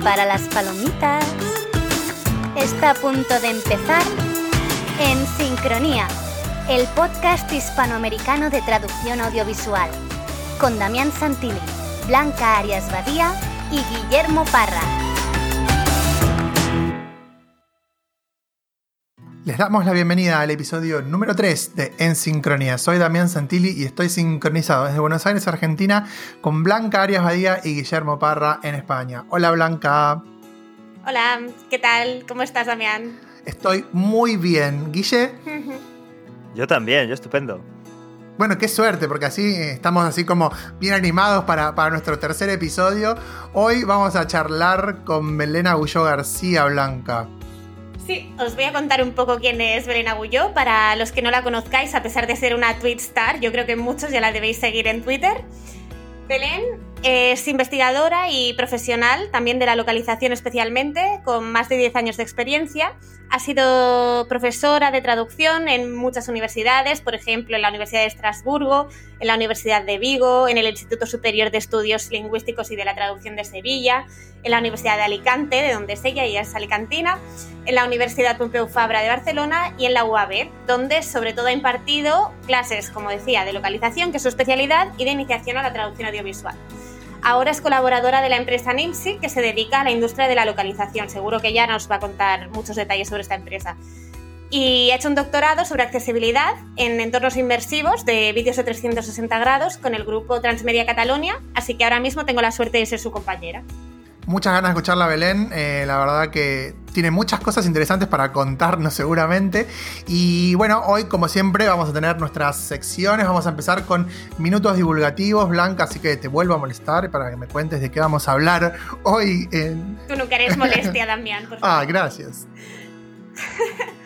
Prepara las palomitas. Está a punto de empezar En Sincronía, el podcast hispanoamericano de traducción audiovisual, con Damián Santilli, Blanca Arias Badía y Guillermo Parra. Les damos la bienvenida al episodio número 3 de En Sincronía. Soy Damián Santilli y estoy sincronizado desde Buenos Aires, Argentina, con Blanca Arias Badía y Guillermo Parra en España. Hola Blanca. Hola, ¿qué tal? ¿Cómo estás, Damián? Estoy muy bien. Guille. Yo también, yo estupendo. Bueno, qué suerte, porque así estamos así como bien animados para, para nuestro tercer episodio. Hoy vamos a charlar con Belén Agulló García Blanca. Sí, os voy a contar un poco quién es Belén Agulló. Para los que no la conozcáis, a pesar de ser una tweet star, yo creo que muchos ya la debéis seguir en Twitter. Belén es investigadora y profesional, también de la localización especialmente, con más de 10 años de experiencia. Ha sido profesora de traducción en muchas universidades, por ejemplo, en la Universidad de Estrasburgo, en la Universidad de Vigo, en el Instituto Superior de Estudios Lingüísticos y de la Traducción de Sevilla, en la Universidad de Alicante, de donde es ella, ella es alicantina, en la Universidad Pompeu Fabra de Barcelona y en la UAB, donde sobre todo ha impartido clases, como decía, de localización, que es su especialidad, y de iniciación a la traducción audiovisual. Ahora es colaboradora de la empresa NIMSI, que se dedica a la industria de la localización. Seguro que ella nos va a contar muchos detalles sobre esta empresa. Y ha hecho un doctorado sobre accesibilidad en entornos inmersivos de vídeos de 360 grados con el grupo Transmedia Catalonia, así que ahora mismo tengo la suerte de ser su compañera muchas ganas de escucharla Belén. Eh, la verdad que tiene muchas cosas interesantes para contarnos seguramente. Y bueno, hoy como siempre vamos a tener nuestras secciones. Vamos a empezar con minutos divulgativos, Blanca, así que te vuelvo a molestar para que me cuentes de qué vamos a hablar hoy. En... Tú no querés molestia, Damián, por favor. Ah, gracias.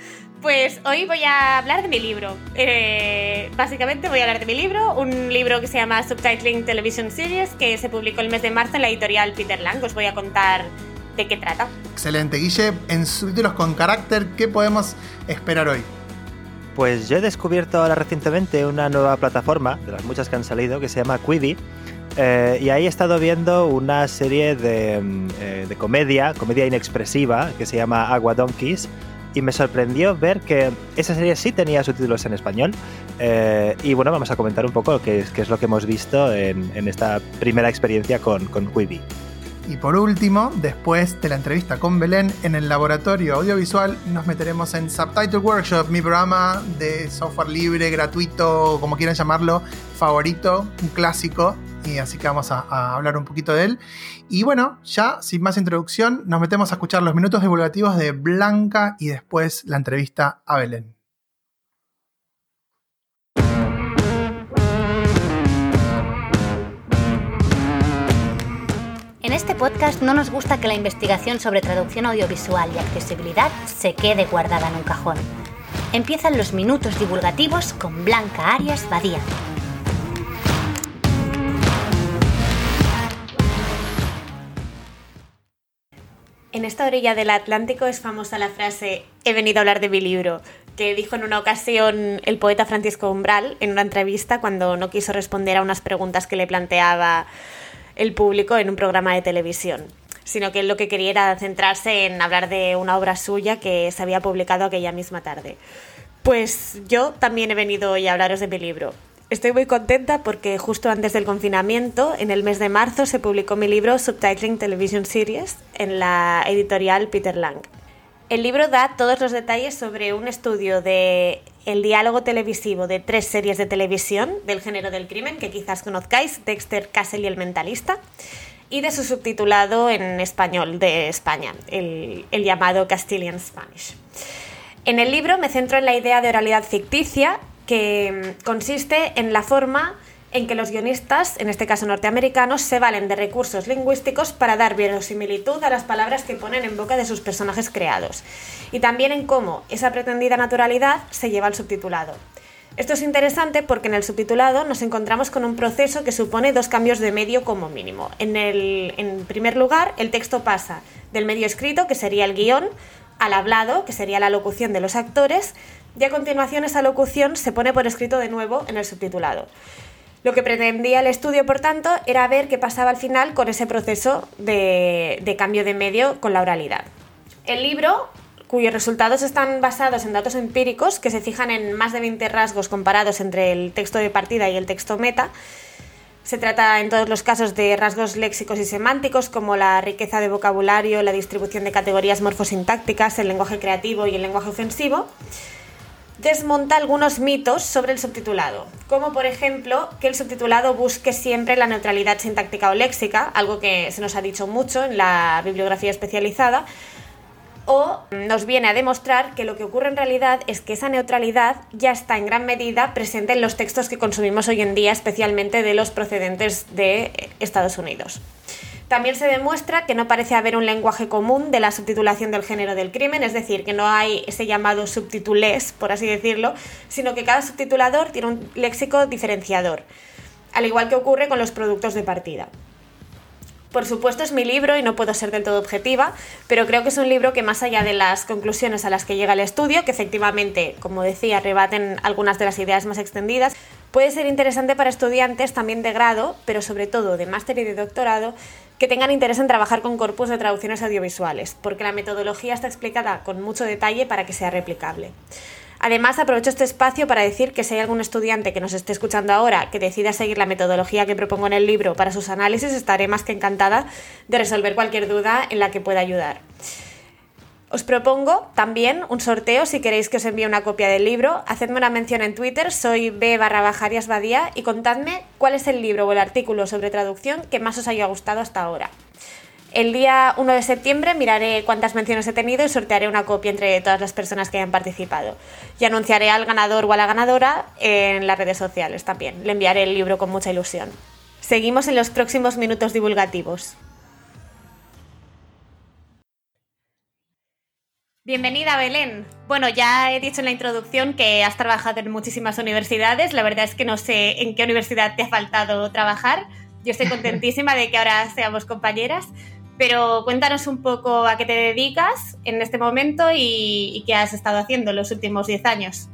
Pues hoy voy a hablar de mi libro. Eh, básicamente voy a hablar de mi libro, un libro que se llama Subtitling Television Series, que se publicó el mes de marzo en la editorial Peter Lang. Os voy a contar de qué trata. Excelente, Guille. En subtítulos con carácter, ¿qué podemos esperar hoy? Pues yo he descubierto ahora recientemente una nueva plataforma, de las muchas que han salido, que se llama Quibi. Eh, y ahí he estado viendo una serie de, mm, eh, de comedia, comedia inexpresiva, que se llama Agua Donkeys y me sorprendió ver que esa serie sí tenía subtítulos en español. Eh, y bueno, vamos a comentar un poco qué es, qué es lo que hemos visto en, en esta primera experiencia con, con Quibi. Y por último, después de la entrevista con Belén en el laboratorio audiovisual, nos meteremos en Subtitle Workshop, mi programa de software libre, gratuito, como quieran llamarlo, favorito, un clásico y así que vamos a, hablar un poquito de él. Y bueno, ya sin más introducción, nos metemos a escuchar los minutos divulgativos de Blanca y después la entrevista a Belén. En este podcast no nos gusta que la investigación sobre traducción audiovisual y accesibilidad se quede guardada en un cajón. Empiezan los minutos divulgativos con Blanca Arias Badía. En esta orilla del Atlántico es famosa la frase he venido a hablar de mi libro, que dijo en una ocasión el poeta Francisco Umbral en una entrevista cuando no quiso responder a unas preguntas que le planteaba el público en un programa de televisión, sino que él lo que quería era centrarse en hablar de una obra suya que se había publicado aquella misma tarde. Pues yo también he venido hoy a hablaros de mi libro, Estoy muy contenta porque justo antes del confinamiento, en el mes de marzo, se publicó mi libro Subtitling Television Series en la editorial Peter Lang. El libro da todos los detalles sobre un estudio de el diálogo televisivo de tres series de televisión del género del crimen que quizás conozcáis, Dexter, Castle y El Mentalista, y de su subtitulado en español de España, el, el llamado Castilian Spanish. En el libro me centro en la idea de oralidad ficticia que mm, consiste en la forma en que los guionistas, en este caso norteamericanos, se valen de recursos lingüísticos para dar verosimilitud a las palabras que ponen en boca de sus personajes creados, y también en cómo esa pretendida naturalidad se lleva al subtitulado. Esto es interesante porque en el subtitulado nos encontramos con un proceso que supone dos cambios de medio como mínimo. En, en primer lugar, el texto pasa del medio escrito, que sería el guion, al hablado, que sería la locución de los actores, y a continuación esa locución se pone por escrito de nuevo en el subtitulado. Lo que pretendía el estudio, por tanto, era ver qué pasaba al final con ese proceso de, de cambio de medio con la oralidad. El libro cuyos resultados están basados en datos empíricos que se fijan en más de 20 rasgos comparados entre el texto de partida y el texto meta. Se trata en todos los casos de rasgos léxicos y semánticos como la riqueza de vocabulario, la distribución de categorías morfosintácticas, el lenguaje creativo y el lenguaje ofensivo. Desmonta algunos mitos sobre el subtitulado, como por ejemplo que el subtitulado busque siempre la neutralidad sintáctica o léxica, algo que se nos ha dicho mucho en la bibliografía especializada, o nos viene a demostrar que lo que ocurre en realidad es que esa neutralidad ya está en gran medida presente en los textos que consumimos hoy en día, especialmente de los procedentes de Estados Unidos. También se demuestra que no parece haber un lenguaje común de la subtitulación del género del crimen, es decir, que no hay ese llamado subtitulés, por así decirlo, sino que cada subtitulador tiene un léxico diferenciador, al igual que ocurre con los productos de partida. Por supuesto es mi libro y no puedo ser del todo objetiva, pero creo que es un libro que más allá de las conclusiones a las que llega el estudio, que efectivamente, como decía, rebaten algunas de las ideas más extendidas, puede ser interesante para estudiantes también de grado, pero sobre todo de máster y de doctorado, que tengan interés en trabajar con corpus de traducciones audiovisuales, porque la metodología está explicada con mucho detalle para que sea replicable. Además, aprovecho este espacio para decir que si hay algún estudiante que nos esté escuchando ahora que decida seguir la metodología que propongo en el libro para sus análisis, estaré más que encantada de resolver cualquier duda en la que pueda ayudar. Os propongo también un sorteo si queréis que os envíe una copia del libro. Hacedme una mención en Twitter, soy b barra bajarias badía y contadme cuál es el libro o el artículo sobre traducción que más os haya gustado hasta ahora. El día 1 de septiembre miraré cuántas menciones he tenido y sortearé una copia entre todas las personas que hayan participado. Y anunciaré al ganador o a la ganadora en las redes sociales también. Le enviaré el libro con mucha ilusión. Seguimos en los próximos minutos divulgativos. Bienvenida, Belén. Bueno, ya he dicho en la introducción que has trabajado en muchísimas universidades. La verdad es que no sé en qué universidad te ha faltado trabajar. Yo estoy contentísima de que ahora seamos compañeras. Pero cuéntanos un poco a qué te dedicas en este momento y, qué has estado haciendo los últimos 10 años.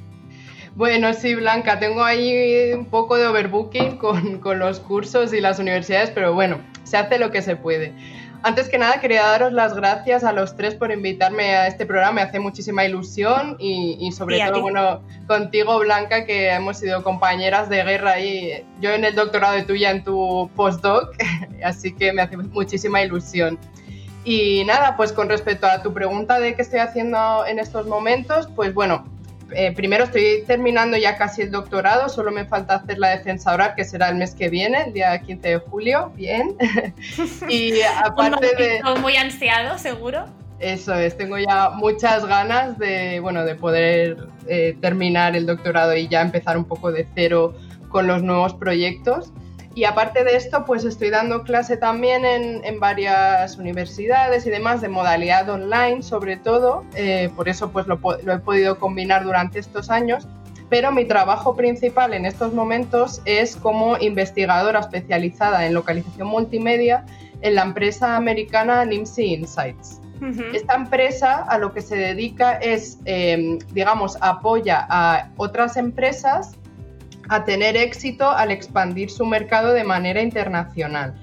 Bueno, sí, Blanca, tengo ahí un poco de overbooking con, con, los cursos y las universidades, pero bueno, se hace lo que se puede. Antes que nada, quería daros las gracias a los tres por invitarme a este programa. Me hace muchísima ilusión y, sobre todo, bueno, contigo, Blanca, que hemos sido compañeras de guerra y yo en el doctorado y tú ya en tu postdoc, así que me hace muchísima ilusión. Y nada, pues con respecto a tu pregunta de qué estoy haciendo en estos momentos, pues bueno, eh, primero estoy terminando ya casi el doctorado, solo me falta hacer la defensa oral, que será el mes que viene, el día 15 de julio, bien. y aparte de... Muy ansiado, seguro. Eso es, tengo ya muchas ganas de, bueno, de poder eh, terminar el doctorado y ya empezar un poco de cero con los nuevos proyectos. Y aparte de esto, pues estoy dando clase también en, varias universidades y demás de modalidad online, sobre todo. Eh, por eso pues lo, he podido combinar durante estos años. Pero mi trabajo principal en estos momentos es como investigadora especializada en localización multimedia en la empresa americana Nimsi Insights. Esta empresa a lo que se dedica es, eh, digamos, apoya a otras empresas a tener éxito al expandir su mercado de manera internacional.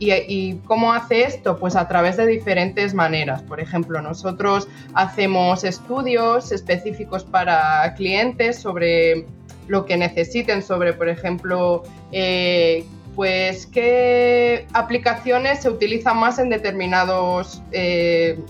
¿Y, cómo hace esto? Pues a través de diferentes maneras. Por ejemplo, nosotros hacemos estudios específicos para clientes sobre lo que necesiten, sobre, por ejemplo, eh, pues qué aplicaciones se utilizan más en determinados eh,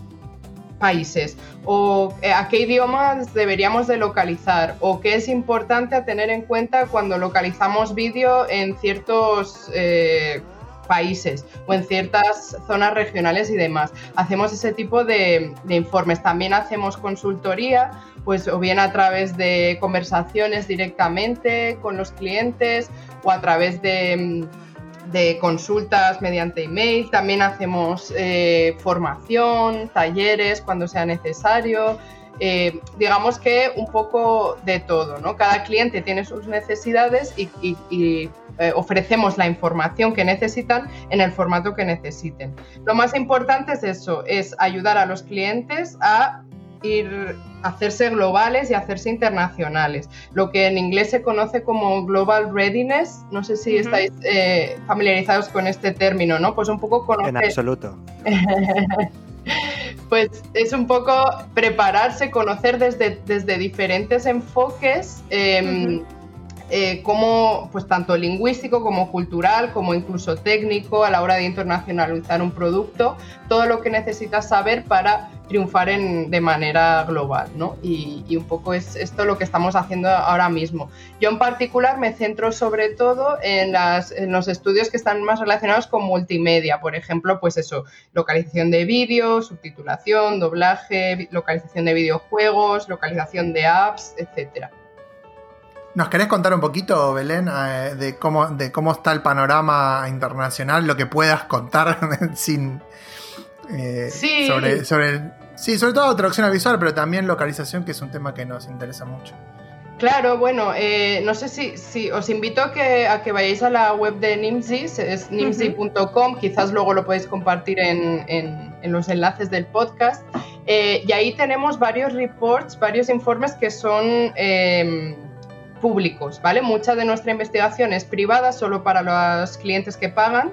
países o eh, a qué idiomas deberíamos de localizar o qué es importante a tener en cuenta cuando localizamos vídeo en ciertos eh, países o en ciertas zonas regionales y demás. Hacemos ese tipo de, de, informes. También hacemos consultoría, pues o bien a través de conversaciones directamente con los clientes o a través de mm, de consultas mediante email, también hacemos eh, formación, talleres cuando sea necesario, eh, digamos que un poco de todo, ¿no? Cada cliente tiene sus necesidades y, eh, ofrecemos la información que necesitan en el formato que necesiten. Lo más importante es eso, es ayudar a los clientes a ir hacerse globales y hacerse internacionales. Lo que en inglés se conoce como Global Readiness. No sé si estáis eh, familiarizados con este término, ¿no? Pues un poco conocer... En absoluto. pues es un poco prepararse, conocer desde, desde diferentes enfoques. Em, eh, como, pues tanto lingüístico como cultural, como incluso técnico a la hora de internacionalizar un producto, todo lo que necesitas saber para triunfar en, de manera global, ¿no? Y, un poco es esto lo que estamos haciendo ahora mismo. Yo en particular me centro sobre todo en, en los estudios que están más relacionados con multimedia, por ejemplo, pues eso, localización de vídeos, subtitulación, doblaje, localización de videojuegos, localización de apps, etcétera. ¿Nos querés contar un poquito, Belén, eh, de, cómo, de cómo está el panorama internacional, lo que puedas contar sin... Eh, sí. Sobre, sobre, sí, sobre todo traducción visual, pero también localización, que es un tema que nos interesa mucho. Claro, bueno, eh, no sé si, si, os invito a que, a que vayáis a la web de Nimsi, es nimsi.com, quizás luego lo podéis compartir en, en, en los enlaces del podcast. y ahí tenemos varios reports, varios informes que son públicos, ¿vale? Mucha de nuestra investigación es privada, solo para los clientes que pagan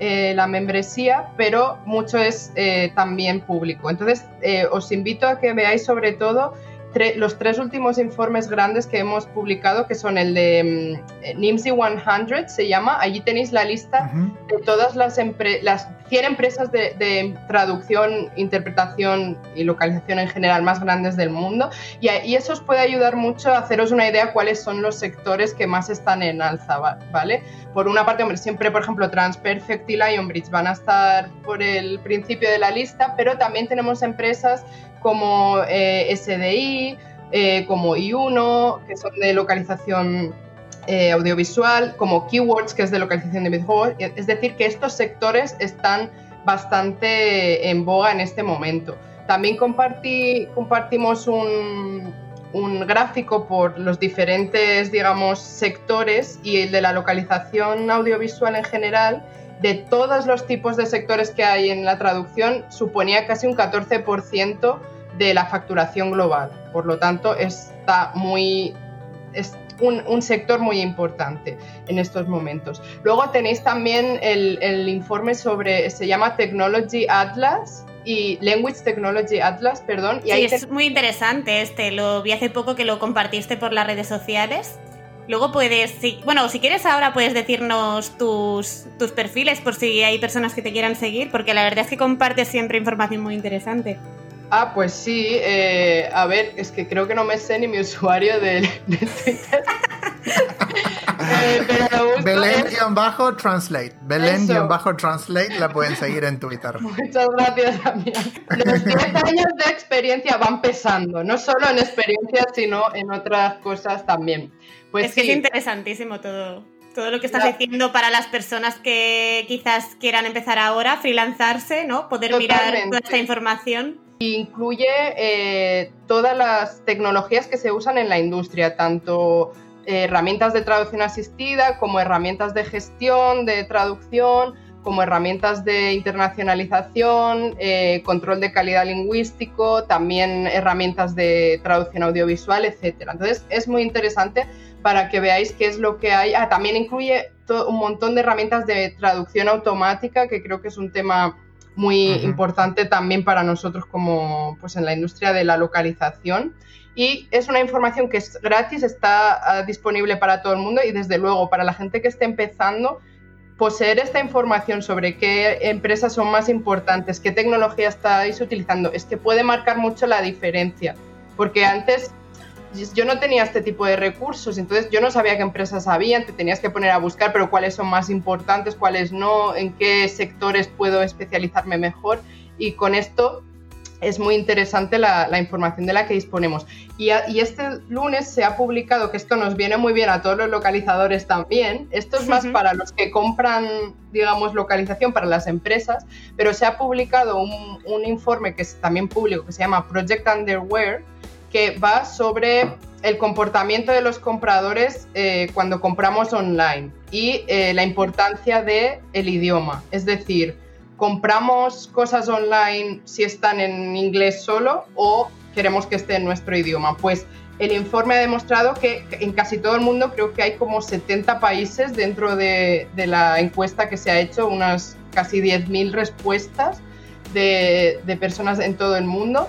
eh, la membresía, pero mucho es eh, también público. Entonces, eh, os invito a que veáis sobre todo los tres últimos informes grandes que hemos publicado, que son el de mm, NIMSY 100, se llama. Allí tenéis la lista de todas las, las 100 empresas de, traducción, interpretación y localización en general más grandes del mundo. Y, y, eso os puede ayudar mucho a haceros una idea cuáles son los sectores que más están en alza, ¿vale? Por una parte, hombre, siempre, por ejemplo, Transperfect y Lionbridge van a estar por el principio de la lista, pero también tenemos empresas como eh, SDI, eh, como I1, que son de localización eh, audiovisual, como Keywords, que es de localización de videojuegos. Es decir, que estos sectores están bastante en boga en este momento. También compartimos un, un gráfico por los diferentes, digamos, sectores y el de la localización audiovisual en general de todos los tipos de sectores que hay en la traducción suponía casi un 14% de la facturación global. Por lo tanto, está muy, es un, sector muy importante en estos momentos. Luego tenéis también el, informe sobre, se llama Technology Atlas, y Language Technology Atlas, perdón. Y sí, es muy interesante este. Lo vi hace poco que lo compartiste por las redes sociales. Luego puedes, bueno, si quieres ahora puedes decirnos tus, tus perfiles por si hay personas que te quieran seguir, porque la verdad es que compartes siempre información muy interesante. Ah, pues sí, eh, a ver, es que creo que no me sé ni mi usuario de, Twitter. eh, Belén-translate. Belén-translate la pueden seguir en Twitter. Muchas gracias, Damián. Los 10 años de experiencia van pesando, no solo en experiencia, sino en otras cosas también. Pues es que es interesantísimo todo, todo lo que estás diciendo para las personas que quizás quieran empezar ahora, freelanzarse, ¿no? Poder mirar toda esta información. Incluye eh, todas las tecnologías que se usan en la industria, tanto herramientas de traducción asistida como herramientas de gestión de traducción, como herramientas de internacionalización, eh, control de calidad lingüístico, también herramientas de traducción audiovisual, etc. Entonces es muy interesante para que veáis qué es lo que hay. Ah, también incluye un montón de herramientas de traducción automática, que creo que es un tema muy importante también para nosotros como pues en la industria de la localización. Y es una información que es gratis, está ah, disponible para todo el mundo y desde luego para la gente que esté empezando, poseer esta información sobre qué empresas son más importantes, qué tecnología estáis utilizando, es que puede marcar mucho la diferencia. Porque antes yo no tenía este tipo de recursos, entonces yo no sabía qué empresas había, te tenías que poner a buscar, pero cuáles son más importantes, cuáles no, en qué sectores puedo especializarme mejor. Y con esto es muy interesante la, información de la que disponemos. Y, y, este lunes se ha publicado, que esto nos viene muy bien a todos los localizadores también, esto es más para los que compran, digamos, localización para las empresas, pero se ha publicado un, un informe que es también público, que se llama Project Underwear, que va sobre el comportamiento de los compradores eh, cuando compramos online y eh, la importancia del el idioma. Es decir, compramos cosas online si están en inglés solo o queremos que esté en nuestro idioma. Pues el informe ha demostrado que en casi todo el mundo creo que hay como 70 países dentro de, la encuesta que se ha hecho, unas casi 10.000 respuestas de, personas en todo el mundo.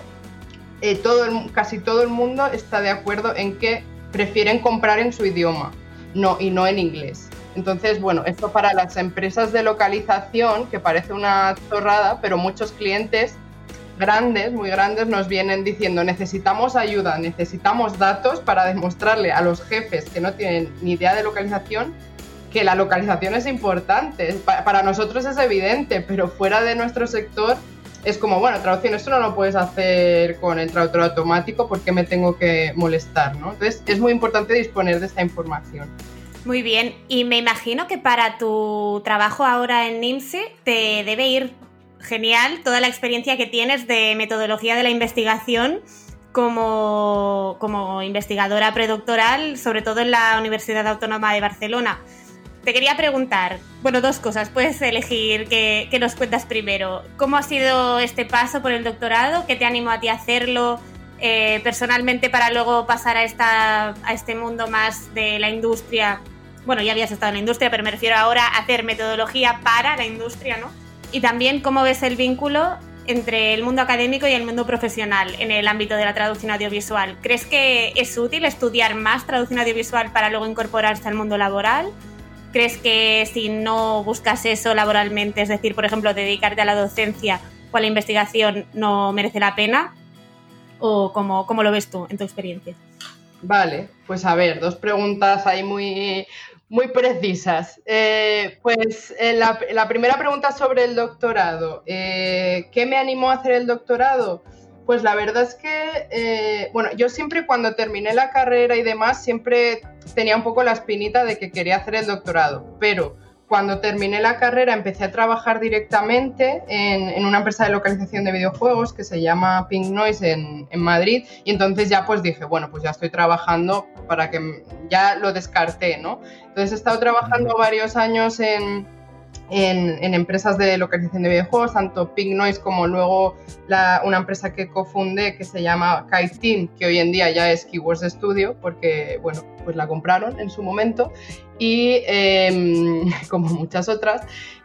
Eh, todo casi todo el mundo está de acuerdo en que prefieren comprar en su idioma no, y no en inglés. Entonces, bueno, esto para las empresas de localización, que parece una zorrada, pero muchos clientes grandes, muy grandes, nos vienen diciendo necesitamos ayuda, necesitamos datos para demostrarle a los jefes que no tienen ni idea de localización que la localización es importante. Para nosotros es evidente, pero fuera de nuestro sector es como, bueno, traducción, esto no lo puedes hacer con el traductor automático porque me tengo que molestar, ¿no? Entonces es muy importante disponer de esta información. Muy bien, y me imagino que para tu trabajo ahora en NIMSE te debe ir genial toda la experiencia que tienes de metodología de la investigación como, como investigadora predoctoral, sobre todo en la Universidad Autónoma de Barcelona. Te quería preguntar, bueno, dos cosas, puedes elegir que, nos cuentas primero. ¿Cómo ha sido este paso por el doctorado? ¿Qué te animó a ti a hacerlo eh, personalmente para luego pasar a, esta, a este mundo más de la industria? Bueno, ya habías estado en la industria, pero me refiero ahora a hacer metodología para la industria, ¿no? y también cómo ves el vínculo entre el mundo académico y el mundo profesional en el ámbito de la traducción audiovisual. ¿Crees que es útil estudiar más traducción audiovisual para luego incorporarse al mundo laboral? ¿Crees que si no buscas eso laboralmente, es decir, por ejemplo, dedicarte a la docencia o a la investigación, no merece la pena? ¿O cómo, cómo lo ves tú en tu experiencia? Vale, pues a ver, dos preguntas ahí muy, muy precisas. Eh, pues eh, la, primera pregunta sobre el doctorado. Eh, ¿Qué me animó a hacer el doctorado? Pues la verdad es que, bueno, yo siempre cuando terminé la carrera y demás, siempre tenía un poco la espinita de que quería hacer el doctorado, pero cuando terminé la carrera empecé a trabajar directamente en, una empresa de localización de videojuegos que se llama Pink Noise en, Madrid y entonces ya pues dije, bueno, pues ya estoy trabajando para que ya lo descarté, ¿no? Entonces he estado trabajando varios años en, en, empresas de localización de videojuegos, tanto Pink Noise como luego una empresa que cofundé que se llama Kite Team, que hoy en día ya es Keywords Studio, porque bueno, pues la compraron en su momento, y em, como muchas otras.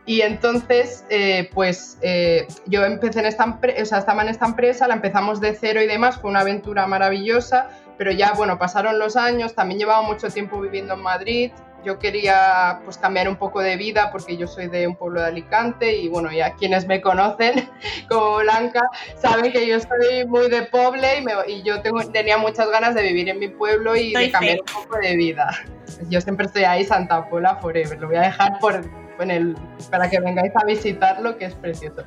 Y entonces, eh, pues eh, yo empecé en esta o sea, estaba en esta empresa, la empezamos de cero y demás, fue una aventura maravillosa, pero ya, bueno, pasaron los años, también llevaba mucho tiempo viviendo en Madrid, yo quería pues cambiar un poco de vida porque yo soy de un pueblo de Alicante y bueno, ya quienes me conocen como Blanca saben que yo soy muy de pueblo y, y yo tengo, tenía muchas ganas de vivir en mi pueblo y de cambiar un poco de vida. Yo siempre estoy ahí, Santa Pola Forever, lo voy a dejar por, en el, para que vengáis a visitarlo, que es precioso.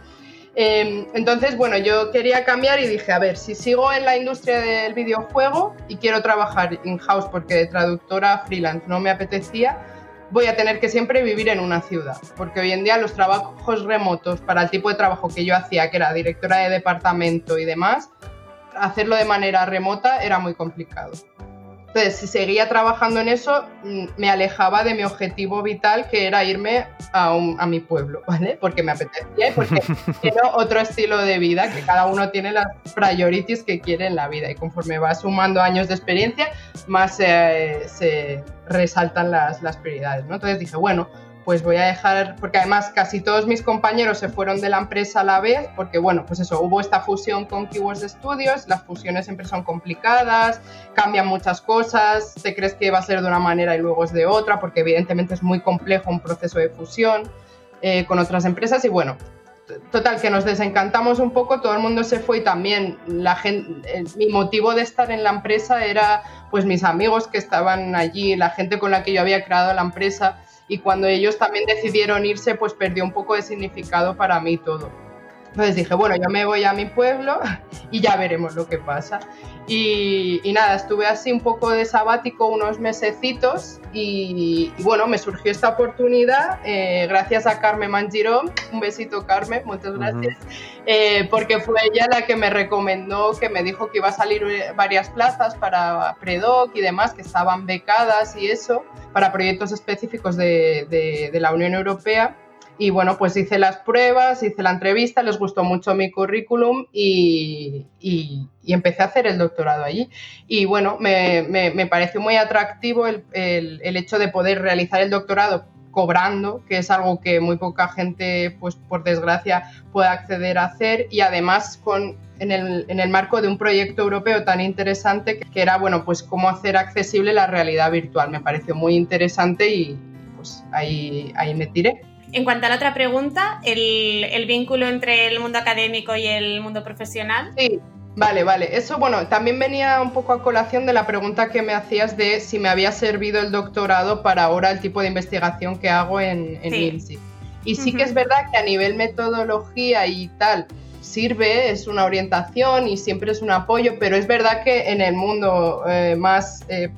Em, entonces, bueno, yo quería cambiar y dije, a ver, si sigo en la industria del videojuego y quiero trabajar in-house porque de traductora freelance no me apetecía, voy a tener que siempre vivir en una ciudad, porque hoy en día los trabajos remotos para el tipo de trabajo que yo hacía, que era directora de departamento y demás, hacerlo de manera remota era muy complicado. Entonces, si seguía trabajando en eso, mm, me alejaba de mi objetivo vital, que era irme a, a mi pueblo, ¿vale? Porque me apetecía y porque quiero otro estilo de vida, que cada uno tiene las priorities que quiere en la vida. Y conforme va sumando años de experiencia, más se resaltan las, las prioridades, ¿no? Entonces dije, bueno, pues voy a dejar, porque además casi todos mis compañeros se fueron de la empresa a la vez, porque bueno, pues eso, hubo esta fusión con Keywords Studios, las fusiones siempre son complicadas, cambian muchas cosas, te crees que va a ser de una manera y luego es de otra, porque evidentemente es muy complejo un proceso de fusión eh, con otras empresas y bueno, total, que nos desencantamos un poco, todo el mundo se fue y también la gente, mi motivo de estar en la empresa era pues mis amigos que estaban allí, la gente con la que yo había creado la empresa y cuando ellos también decidieron irse, pues perdió un poco de significado para mí todo. Entonces dije, bueno, yo me voy a mi pueblo y ya veremos lo que pasa. Y, nada, estuve así un poco de sabático unos mesecitos y, bueno, me surgió esta oportunidad eh, gracias a Carmen Mangirón. Un besito, Carmen, muchas gracias. Eh, porque fue ella la que me recomendó, que me dijo que iba a salir eh, varias plazas para Predoc y demás, que estaban becadas y eso, para proyectos específicos de, de la Unión Europea Y bueno, pues hice las pruebas, hice la entrevista, les gustó mucho mi currículum y, empecé a hacer el doctorado allí. Y bueno, me, me, pareció muy atractivo el, el, hecho de poder realizar el doctorado cobrando, que es algo que muy poca gente, pues por desgracia, puede acceder a hacer y además con, en, el, en el marco de un proyecto europeo tan interesante que, era, bueno, pues cómo hacer accesible la realidad virtual. Me pareció muy interesante y pues ahí, ahí me tiré. En cuanto a la otra pregunta, el, el, vínculo entre el mundo académico y el mundo profesional. Sí, vale, vale. Eso, bueno, también venía un poco a colación de la pregunta que me hacías de si me había servido el doctorado para ahora el tipo de investigación que hago en, en sí. Y sí que es verdad que a nivel metodología y tal, sirve, es una orientación y siempre es un apoyo, pero es verdad que en el mundo eh, más eh,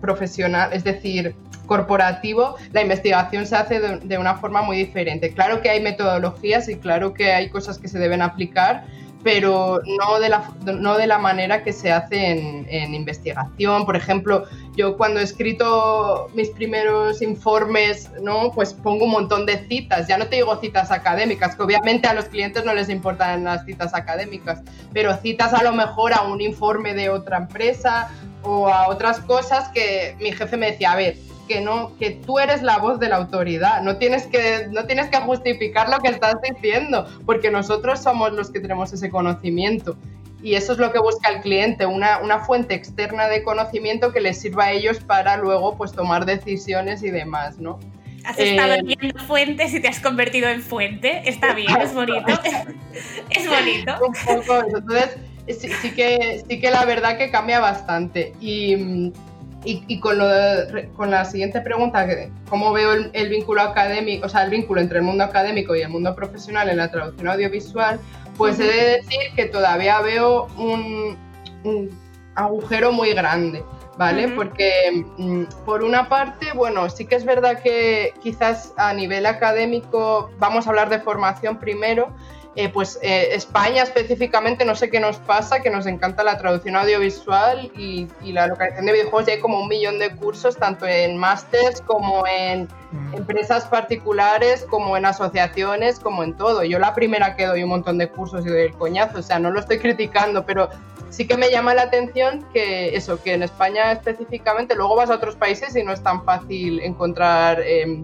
profesional, es decir, corporativo, la investigación se hace de, una forma muy diferente. Claro que hay metodologías y claro que hay cosas que se deben aplicar, pero no de la, no de la manera que se hace en, investigación. Por ejemplo, yo cuando he escrito mis primeros informes, ¿no? pues pongo un montón de citas. Ya no te digo citas académicas, que obviamente a los clientes no les importan las citas académicas, pero citas a lo mejor a un informe de otra empresa o a otras cosas que mi jefe me decía, a ver, que no, que tú eres la voz de la autoridad, no tienes que, no tienes que justificar lo que estás diciendo, porque nosotros somos los que tenemos ese conocimiento. Y eso es lo que busca el cliente, una, una fuente externa de conocimiento que les sirva a ellos para luego pues tomar decisiones y demás, ¿no? Has estado eh, viendo fuentes y te has convertido en fuente. Está bien, es bonito. es bonito. Un poco, entonces sí, sí, que, sí que la verdad que cambia bastante. Y, y, con, lo con la siguiente pregunta, ¿cómo veo el, vínculo académico, o sea, el vínculo entre el mundo académico y el mundo profesional en la traducción audiovisual? Pues he de decir que todavía veo un, agujero muy grande, ¿vale? Porque mm, por una parte, bueno, sí que es verdad que quizás a nivel académico vamos a hablar de formación primero, eh, pues eh, España específicamente, no sé qué nos pasa, que nos encanta la traducción audiovisual y, la localización de videojuegos. Ya hay como un millón de cursos, tanto en másters como en mm. empresas particulares, como en asociaciones, como en todo. Yo la primera que doy un montón de cursos y doy el coñazo, o sea, no lo estoy criticando, pero sí que me llama la atención que eso, que en España específicamente, luego vas a otros países y no es tan fácil encontrar... Em,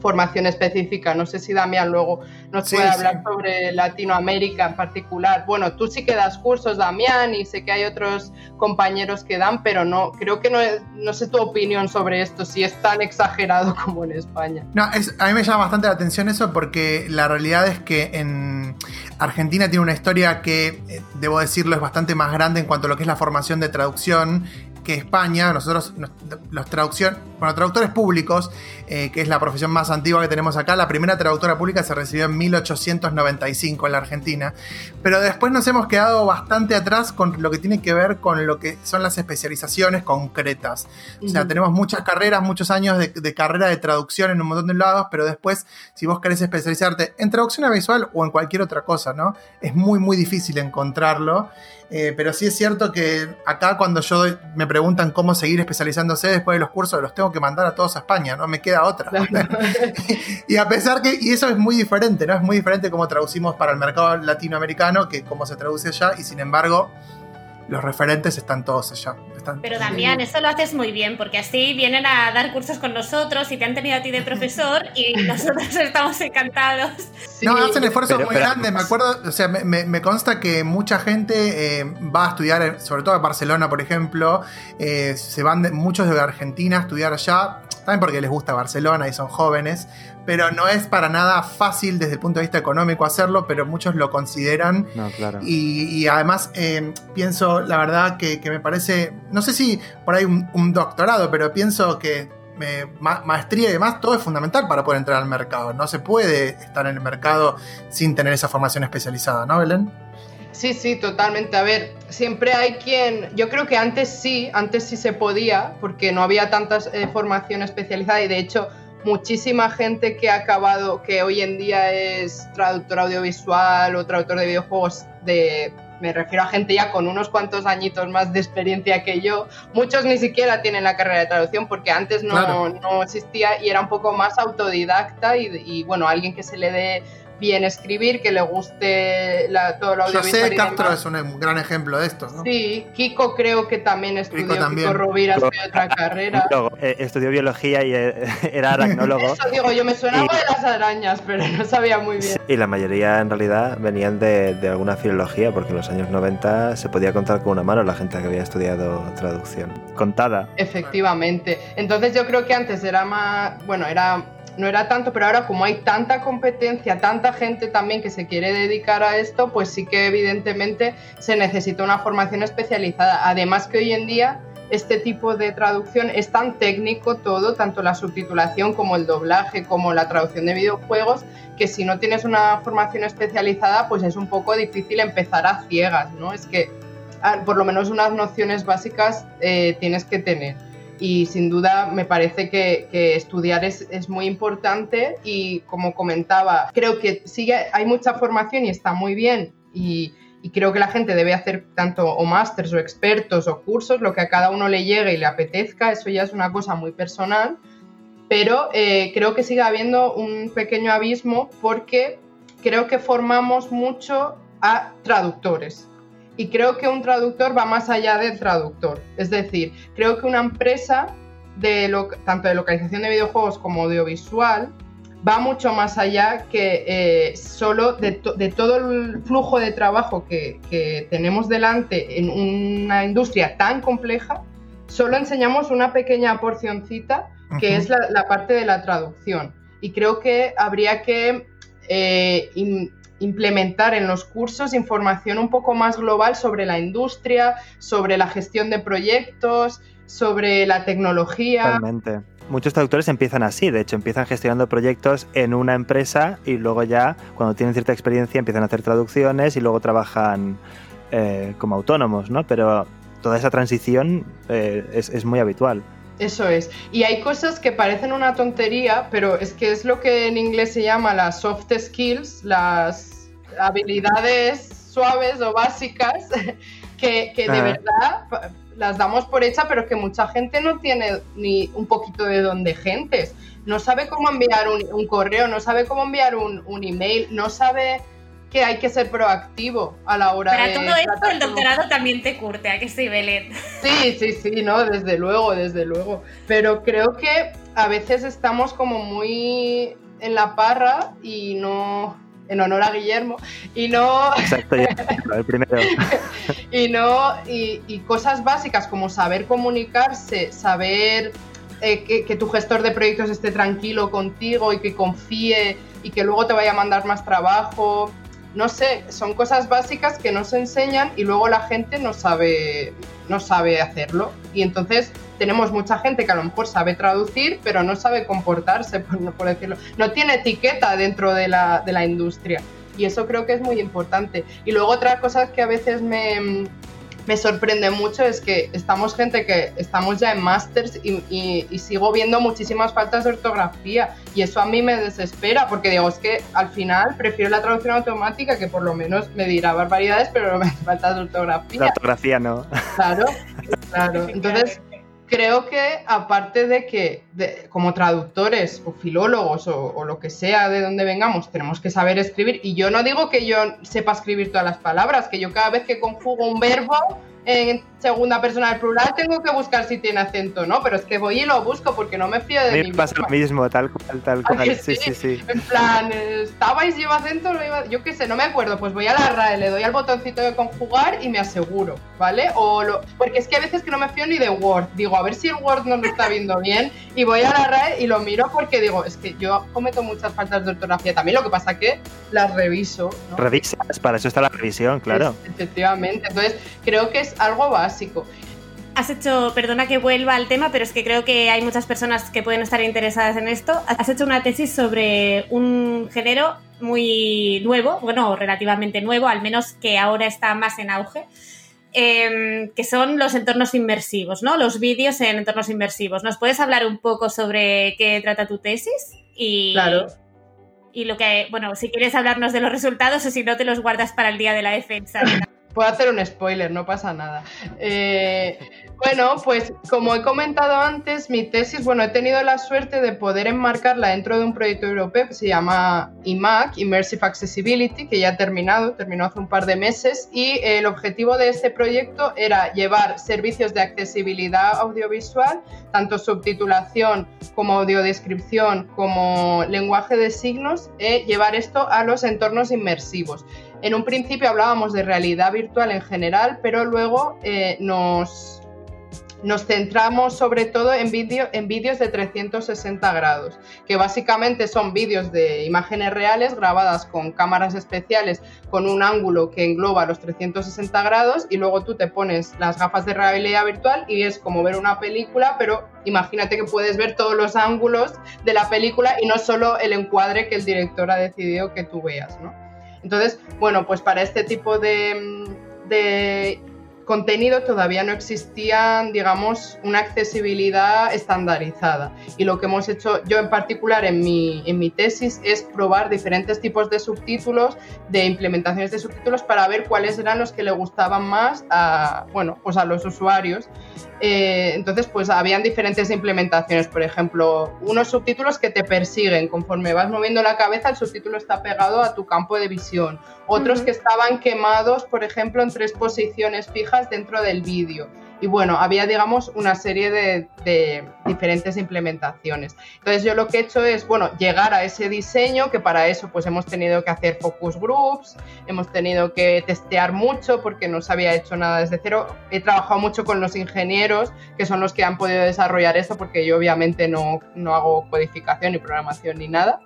formación específica. No sé si Damián luego nos puede hablar sobre Latinoamérica en particular. Bueno, tú sí que das cursos, Damián, y sé que hay otros compañeros que dan, pero no, creo que no, no sé tu opinión sobre esto, si es tan exagerado como en España. No, es, a mí me llama bastante la atención eso porque la realidad es que en Argentina tiene una historia que, eh, debo decirlo, es bastante más grande en cuanto a lo que es la formación de traducción que España, nosotros, los traducción, bueno, traductores públicos, eh, que es la profesión más antigua que tenemos acá, la primera traductora pública se recibió en 1895 en la Argentina, pero después nos hemos quedado bastante atrás con lo que tiene que ver con lo que son las especializaciones concretas. O sea, tenemos muchas carreras, muchos años de, de, carrera de traducción en un montón de lados, pero después, si vos querés especializarte en traducción visual o en cualquier otra cosa, ¿no? Es muy, muy difícil encontrarlo. Eh, pero sí es cierto que acá cuando yo me preguntan cómo seguir especializándose después de los cursos, los tengo que mandar a todos a España, no me queda otra. y a pesar que, y eso es muy diferente, ¿no? Es muy diferente cómo traducimos para el mercado latinoamericano que cómo se traduce allá, y sin embargo, los referentes están todos allá. Pero Damián, eso lo haces muy bien, porque así vienen a dar cursos con nosotros y te han tenido a ti de profesor y nosotros estamos encantados. No, hacen esfuerzos muy grandes, me acuerdo, o sea, me, consta que mucha gente eh, va a estudiar, sobre todo en Barcelona, por ejemplo, eh, se van muchos de Argentina a estudiar allá, también porque les gusta Barcelona y son jóvenes, pero no es para nada fácil desde el punto de vista económico hacerlo, pero muchos lo consideran. No, claro. y, además eh, pienso, la verdad, que, me parece, no sé si por ahí un, doctorado, pero pienso que eh, maestría y demás, todo es fundamental para poder entrar al mercado. No se puede estar en el mercado sin tener esa formación especializada, ¿no, Belén? Sí, sí, totalmente. A ver, siempre hay quien, yo creo que antes sí, antes sí se podía, porque no había tanta eh, formación especializada y de hecho muchísima gente que ha acabado, que hoy en día es traductor audiovisual o traductor de videojuegos de me refiero a gente ya con unos cuantos añitos más de experiencia que yo, muchos ni siquiera tienen la carrera de traducción porque antes no, no existía y era un poco más autodidacta y, y bueno, alguien que se le dé bien escribir, que le guste la, todo lo audiovisual. José Castro es un gran ejemplo de esto, ¿no? Sí, Kiko creo que también estudió, Kiko, también. Kiko Rovira estudió otra carrera. Eh, estudió biología y eh, era aracnólogo. Eso digo, yo me suena y... de las arañas, pero no sabía muy bien. Y la mayoría en realidad venían de, de, alguna filología, porque en los años 90 se podía contar con una mano la gente que había estudiado traducción. Contada. Efectivamente. Entonces yo creo que antes era más, bueno, era no era tanto, pero ahora como hay tanta competencia, tanta gente también que se quiere dedicar a esto, pues sí que evidentemente se necesita una formación especializada. Además que hoy en día este tipo de traducción es tan técnico todo, tanto la subtitulación como el doblaje, como la traducción de videojuegos, que si no tienes una formación especializada, pues es un poco difícil empezar a ciegas, ¿no? Es que ah, por lo menos unas nociones básicas eh, tienes que tener y sin duda me parece que, estudiar es, es, muy importante y como comentaba, creo que sigue, hay mucha formación y está muy bien y, y creo que la gente debe hacer tanto o másters o expertos o cursos, lo que a cada uno le llegue y le apetezca, eso ya es una cosa muy personal, pero eh, creo que sigue habiendo un pequeño abismo porque creo que formamos mucho a traductores y creo que un traductor va más allá del traductor. Es decir, creo que una empresa de tanto de localización de videojuegos como audiovisual va mucho más allá que eh, solo de, todo el flujo de trabajo que, tenemos delante en una industria tan compleja, solo enseñamos una pequeña porcioncita que es la, parte de la traducción. Y creo que habría que eh, implementar en los cursos información un poco más global sobre la industria, sobre la gestión de proyectos, sobre la tecnología. Totalmente. Muchos traductores empiezan así, de hecho empiezan gestionando proyectos en una empresa y luego ya cuando tienen cierta experiencia empiezan a hacer traducciones y luego trabajan eh, como autónomos, ¿no? Pero toda esa transición eh, es, es muy habitual. Eso es. Y hay cosas que parecen una tontería, pero es que es lo que en inglés se llama las soft skills, las habilidades suaves o básicas, que, de verdad las damos por hecha, pero que mucha gente no tiene ni un poquito de don de gentes. No sabe cómo enviar un, correo, no sabe cómo enviar un, un email, no sabe que hay que ser proactivo a la hora Para de... Para todo esto el doctorado también te curte, ¿a que sí, Belén? Sí, sí, sí, no, desde luego, desde luego. Pero creo que a veces estamos como muy en la parra y no en honor a Guillermo y no Exacto, el primero. y no y, y, cosas básicas como saber comunicarse saber eh, que, que, tu gestor de proyectos esté tranquilo contigo y que confíe y que luego te vaya a mandar más trabajo no sé, son cosas básicas que no se enseñan y luego la gente no sabe, no sabe hacerlo. Y entonces tenemos mucha gente que a lo mejor sabe traducir, pero no sabe comportarse, por, por decirlo. No tiene etiqueta dentro de la, de la industria. Y eso creo que es muy importante. Y luego otra cosa que a veces me, me sorprende mucho es que estamos gente que estamos ya en másters y, sigo viendo muchísimas faltas de ortografía y eso a mí me desespera porque digo, es que al final prefiero la traducción automática que por lo menos me dirá barbaridades pero no me hace falta de ortografía. La ortografía no. Claro, claro. Entonces creo que aparte de que como traductores o filólogos o, lo que sea de donde vengamos, tenemos que saber escribir. Y yo no digo que yo sepa escribir todas las palabras, que yo cada vez que conjugo un verbo en segunda persona del plural tengo que buscar si tiene acento, ¿no? Pero es que voy y lo busco porque no me fío de mí. pasa lo mismo, tal cual, tal cual. Sí, sí, sí, En plan, ¿estabais lleva acento? Yo qué sé, no me acuerdo. Pues voy a la RAE, le doy al botoncito de conjugar y me aseguro, ¿vale? O lo... Porque es que a veces que no me fío ni de Word. Digo, a ver si el Word no lo está viendo bien y voy a la RAE y lo miro porque digo, es que yo cometo muchas faltas de ortografía también, lo que pasa que las reviso. ¿no? Revisas, para eso está la revisión, claro. efectivamente. Entonces, creo que es algo básico. Has hecho, perdona que vuelva al tema, pero es que creo que hay muchas personas que pueden estar interesadas en esto. Has hecho una tesis sobre un género muy nuevo, bueno, relativamente nuevo, al menos que ahora está más en auge, em, que son los entornos inmersivos, ¿no? Los vídeos en entornos inmersivos. ¿Nos puedes hablar un poco sobre qué trata tu tesis? Y, claro. Y lo que, bueno, si quieres hablarnos de los resultados o si no te los guardas para el día de la defensa. Puedo hacer un spoiler, no pasa nada. Eh, bueno, pues como he comentado antes, mi tesis, bueno, he tenido la suerte de poder enmarcarla dentro de un proyecto europeo que se llama IMAC, Immersive Accessibility, que ya ha terminado, terminó hace un par de meses, y el objetivo de este proyecto era llevar servicios de accesibilidad audiovisual, tanto subtitulación como audiodescripción, como lenguaje de signos, e llevar esto a los entornos inmersivos. En un principio hablábamos de realidad virtual en general, pero luego eh, nos nos centramos sobre todo en, en vídeos de 360 grados, que básicamente son vídeos de imágenes reales grabadas con cámaras especiales con un ángulo que engloba los 360 grados y luego tú te pones las gafas de realidad virtual y es como ver una película, pero imagínate que puedes ver todos los ángulos de la película y no solo el encuadre que el director ha decidido que tú veas, ¿no? Entonces, bueno, pues para este tipo de, de contenido todavía no existía, digamos, una accesibilidad estandarizada. Y lo que hemos hecho yo en particular en mi, en mi tesis es probar diferentes tipos de subtítulos, de implementaciones de subtítulos para ver cuáles eran los que le gustaban más a, bueno, pues a los usuarios. Eh, entonces, pues habían diferentes implementaciones, por ejemplo, unos subtítulos que te persiguen, conforme vas moviendo la cabeza, el subtítulo está pegado a tu campo de visión, otros que estaban quemados, por ejemplo, en tres posiciones fijas dentro del vídeo y bueno, había, digamos, una serie de, diferentes implementaciones. Entonces yo lo que he hecho es, bueno, llegar a ese diseño, que para eso pues hemos tenido que hacer focus groups, hemos tenido que testear mucho porque no se había hecho nada desde cero. He trabajado mucho con los ingenieros, que son los que han podido desarrollar esto, porque yo obviamente no, no hago codificación ni programación ni nada.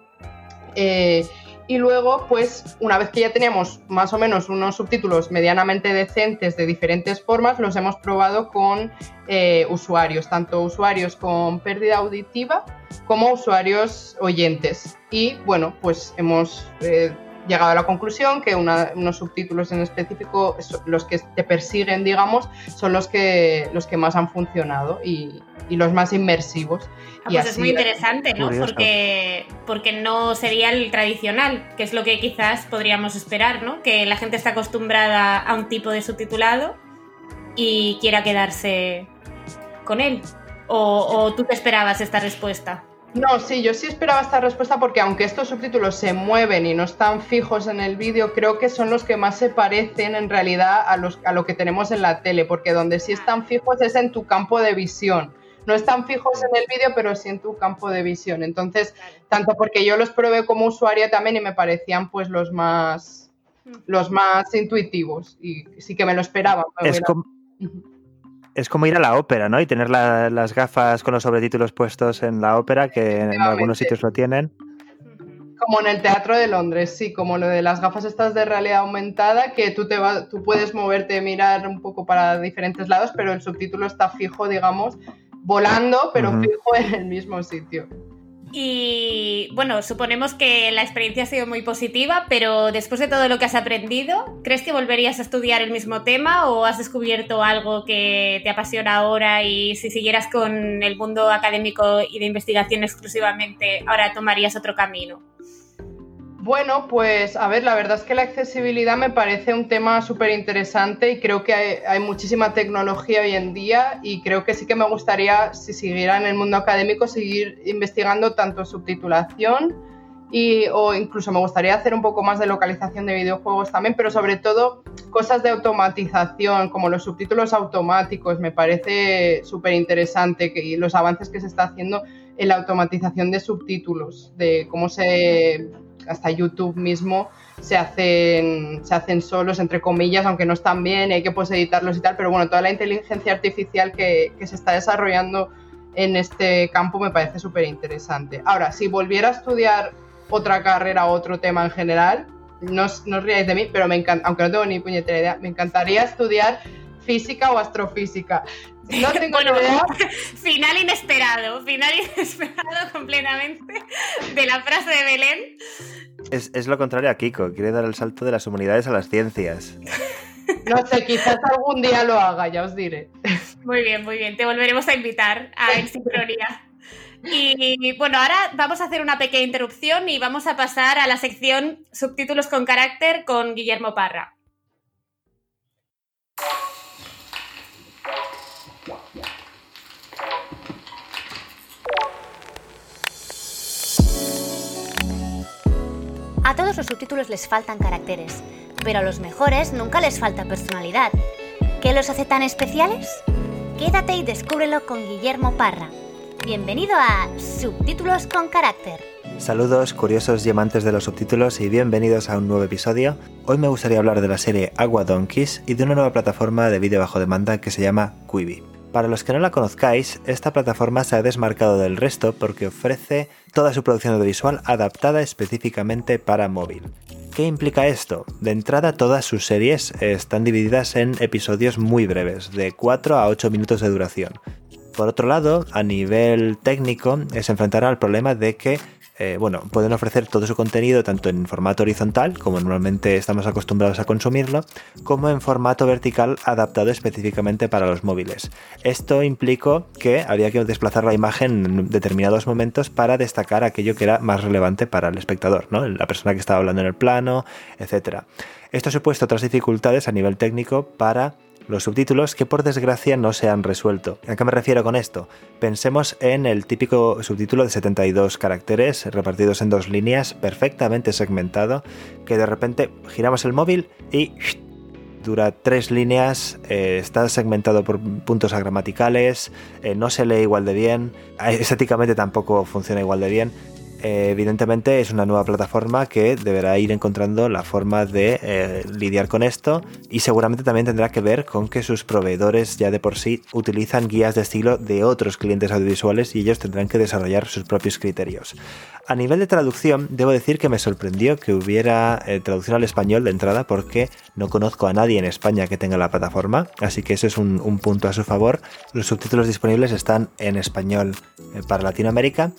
Eh, y luego, pues una vez que ya teníamos más o menos unos subtítulos medianamente decentes de diferentes formas, los hemos probado con eh, usuarios, tanto usuarios con pérdida auditiva como usuarios oyentes. Y bueno, pues hemos eh, llegado a la conclusión que unos subtítulos en específico, los que te persiguen, digamos, son los que, los que más han funcionado y, y los más inmersivos. Ah, pues es muy interesante, ¿no? Porque, porque no sería el tradicional, que es lo que quizás podríamos esperar, ¿no? Que la gente está acostumbrada a un tipo de subtitulado y quiera quedarse con él. ¿O, o tú te esperabas esta respuesta? No, sí, yo sí esperaba esta respuesta porque aunque estos subtítulos se mueven y no están fijos en el vídeo, creo que son los que más se parecen en realidad a, los, a lo que tenemos en la tele, porque donde sí están fijos es en tu campo de visión. No están fijos en el vídeo, pero sí en tu campo de visión. Entonces, tanto porque yo los probé como usuaria también y me parecían pues los más los más intuitivos y sí que me lo esperaba. es, como, es como ir a la ópera, ¿no? Y tener las gafas con los sobretítulos puestos en la ópera, que en algunos sitios lo tienen. Como en el Teatro de Londres, sí, como lo de las gafas estas de realidad aumentada, que tú, te tú puedes moverte, mirar un poco para diferentes lados, pero el subtítulo está fijo, digamos, volando, pero fijo en el mismo sitio. Y bueno, suponemos que la experiencia ha sido muy positiva, pero después de todo lo que has aprendido, ¿crees que volverías a estudiar el mismo tema o has descubierto algo que te apasiona ahora y si siguieras con el mundo académico y de investigación exclusivamente, ahora tomarías otro camino? Bueno, pues a ver, la verdad es que la accesibilidad me parece un tema súper interesante y creo que hay, muchísima tecnología hoy en día y creo que sí que me gustaría, si siguiera en el mundo académico, seguir investigando tanto subtitulación y, o incluso me gustaría hacer un poco más de localización de videojuegos también, pero sobre todo cosas de automatización, como los subtítulos automáticos, me parece súper interesante y los avances que se está haciendo en la automatización de subtítulos, de cómo se hasta YouTube mismo se hacen, se hacen solos, entre comillas, aunque no están bien, hay que pues editarlos y tal, pero bueno, toda la inteligencia artificial que, se está desarrollando en este campo me parece súper interesante. Ahora, si volviera a estudiar otra carrera o otro tema en general, no, no os riáis de mí, pero me encanta, aunque no tengo ni puñetera idea, me encantaría estudiar física o astrofísica. No tengo bueno, idea. Final inesperado, final inesperado completamente de la frase de Belén. Es, lo contrario a Kiko, quiere dar el salto de las humanidades a las ciencias. No sé, quizás algún día lo haga, ya os diré. Muy bien, muy bien, te volveremos a invitar a En Sincronía. Y bueno, ahora vamos a hacer una pequeña interrupción y vamos a pasar a la sección subtítulos con carácter con Guillermo Parra. A todos los subtítulos les faltan caracteres, pero a los mejores nunca les falta personalidad. ¿Qué los hace tan especiales? Quédate y descúbrelo con Guillermo Parra. Bienvenido a Subtítulos con Carácter. Saludos curiosos y amantes de los subtítulos y bienvenidos a un nuevo episodio. Hoy me gustaría hablar de la serie Agua Donkeys y de una nueva plataforma de vídeo bajo demanda que se llama Quibi. Para los que no la conozcáis, esta plataforma se ha desmarcado del resto porque ofrece toda su producción audiovisual adaptada específicamente para móvil. ¿Qué implica esto? De entrada, todas sus series están divididas en episodios muy breves, de 4 a 8 minutos de duración. Por otro lado, a nivel técnico, se enfrentará al problema de que eh, bueno, pueden ofrecer todo su contenido tanto en formato horizontal, como normalmente estamos acostumbrados a consumirlo, como en formato vertical adaptado específicamente para los móviles. Esto implicó que había que desplazar la imagen en determinados momentos para destacar aquello que era más relevante para el espectador, ¿no? la persona que estaba hablando en el plano, etc. Esto ha supuesto otras dificultades a nivel técnico para los subtítulos que por desgracia no se han resuelto. ¿A qué me refiero con esto? Pensemos en el típico subtítulo de 72 caracteres repartidos en dos líneas, perfectamente segmentado, que de repente giramos el móvil y dura tres líneas, eh, está segmentado por puntos gramaticales, eh, no se lee igual de bien, estéticamente tampoco funciona igual de bien. Eh, evidentemente es una nueva plataforma que deberá ir encontrando la forma de eh, lidiar con esto y seguramente también tendrá que ver con que sus proveedores ya de por sí utilizan guías de estilo de otros clientes audiovisuales y ellos tendrán que desarrollar sus propios criterios. A nivel de traducción, debo decir que me sorprendió que hubiera eh, traducción al español de entrada porque no conozco a nadie en España que tenga la plataforma, así que ese es un, un punto a su favor. Los subtítulos disponibles están en español para Latinoamérica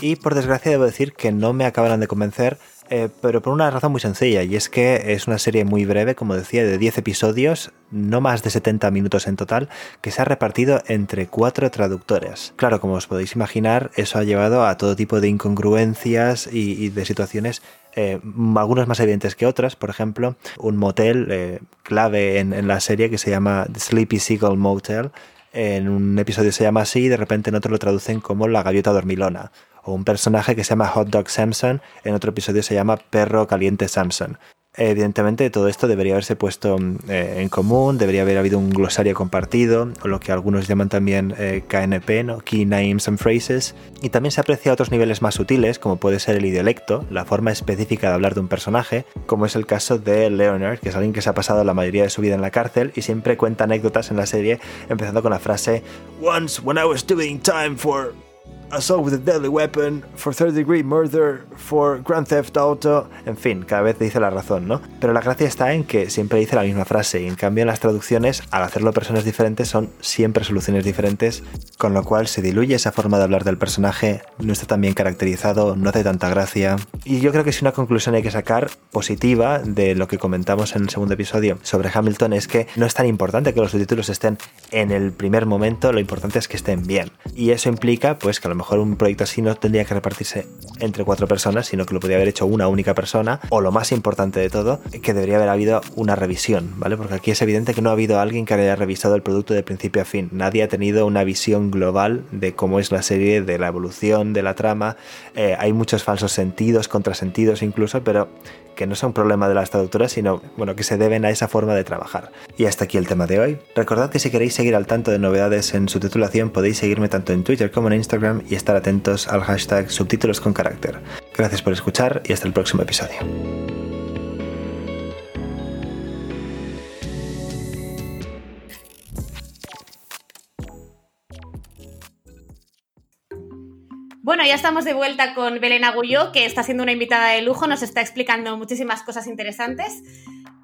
y por desgracia debo decir que no me acabaron de convencer, eh, pero por una razón muy sencilla, y es que es una serie muy breve, como decía, de 10 episodios, no más de 70 minutos en total, que se ha repartido entre cuatro traductores. Claro, como os podéis imaginar, eso ha llevado a todo tipo de incongruencias y, de situaciones eh, algunas más evidentes que otras, por ejemplo, un motel eh, clave en, la serie que se llama Sleepy Seagull Motel. En un episodio se llama así y de repente en otro lo traducen como la gaviota dormilona un personaje que se llama Hot Dog Samson, en otro episodio se llama Perro Caliente Samson. Evidentemente todo esto debería haberse puesto mm, eh, en común, debería haber habido un glosario compartido, o lo que algunos llaman también eh, KNP, ¿no? Key Names and Phrases, y también se aprecia otros niveles más sutiles, como puede ser el idiolecto, la forma específica de hablar de un personaje, como es el caso de Leonard, que es alguien que se ha pasado la mayoría de su vida en la cárcel y siempre cuenta anécdotas en la serie, empezando con la frase Once when I was doing time for Assault with a Deadly Weapon, for Third Degree Murder, for Grand Theft Auto, en fin, cada vez dice la razón, ¿no? Pero la gracia está en que siempre dice la misma frase y en cambio en las traducciones, al hacerlo personas diferentes, son siempre soluciones diferentes, con lo cual se diluye esa forma de hablar del personaje, no está tan bien caracterizado, no hace tanta gracia. Y yo creo que si una conclusión hay que sacar positiva de lo que comentamos en el segundo episodio sobre Hamilton es que no es tan importante que los subtítulos estén en el primer momento, lo importante es que estén bien. Y eso implica pues que a lo mejor un proyecto así no tendría que repartirse entre cuatro personas, sino que lo podría haber hecho una única persona, o lo más importante de todo, que debería haber habido una revisión, ¿vale? Porque aquí es evidente que no ha habido alguien que haya revisado el producto de principio a fin. Nadie ha tenido una visión global de cómo es la serie, de la evolución, de la trama. Eh, hay muchos falsos sentidos, contrasentidos incluso, pero que no son problema de las traductoras, sino bueno, que se deben a esa forma de trabajar. Y hasta aquí el tema de hoy. Recordad que si queréis seguir al tanto de novedades en su titulación, podéis seguirme tanto en Twitter como en Instagram y estar atentos al hashtag subtítulos con carácter. Gracias por escuchar y hasta el próximo episodio. Bueno, ya estamos de vuelta con Belén Agulló, que está siendo una invitada de lujo, nos está explicando muchísimas cosas interesantes.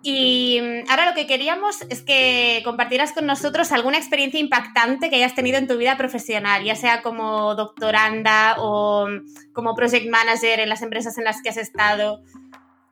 Y mm, ahora lo que queríamos es que compartieras con nosotros alguna experiencia impactante que hayas tenido en tu vida profesional, ya sea como doctoranda o mm, como project manager en las empresas en las que has estado,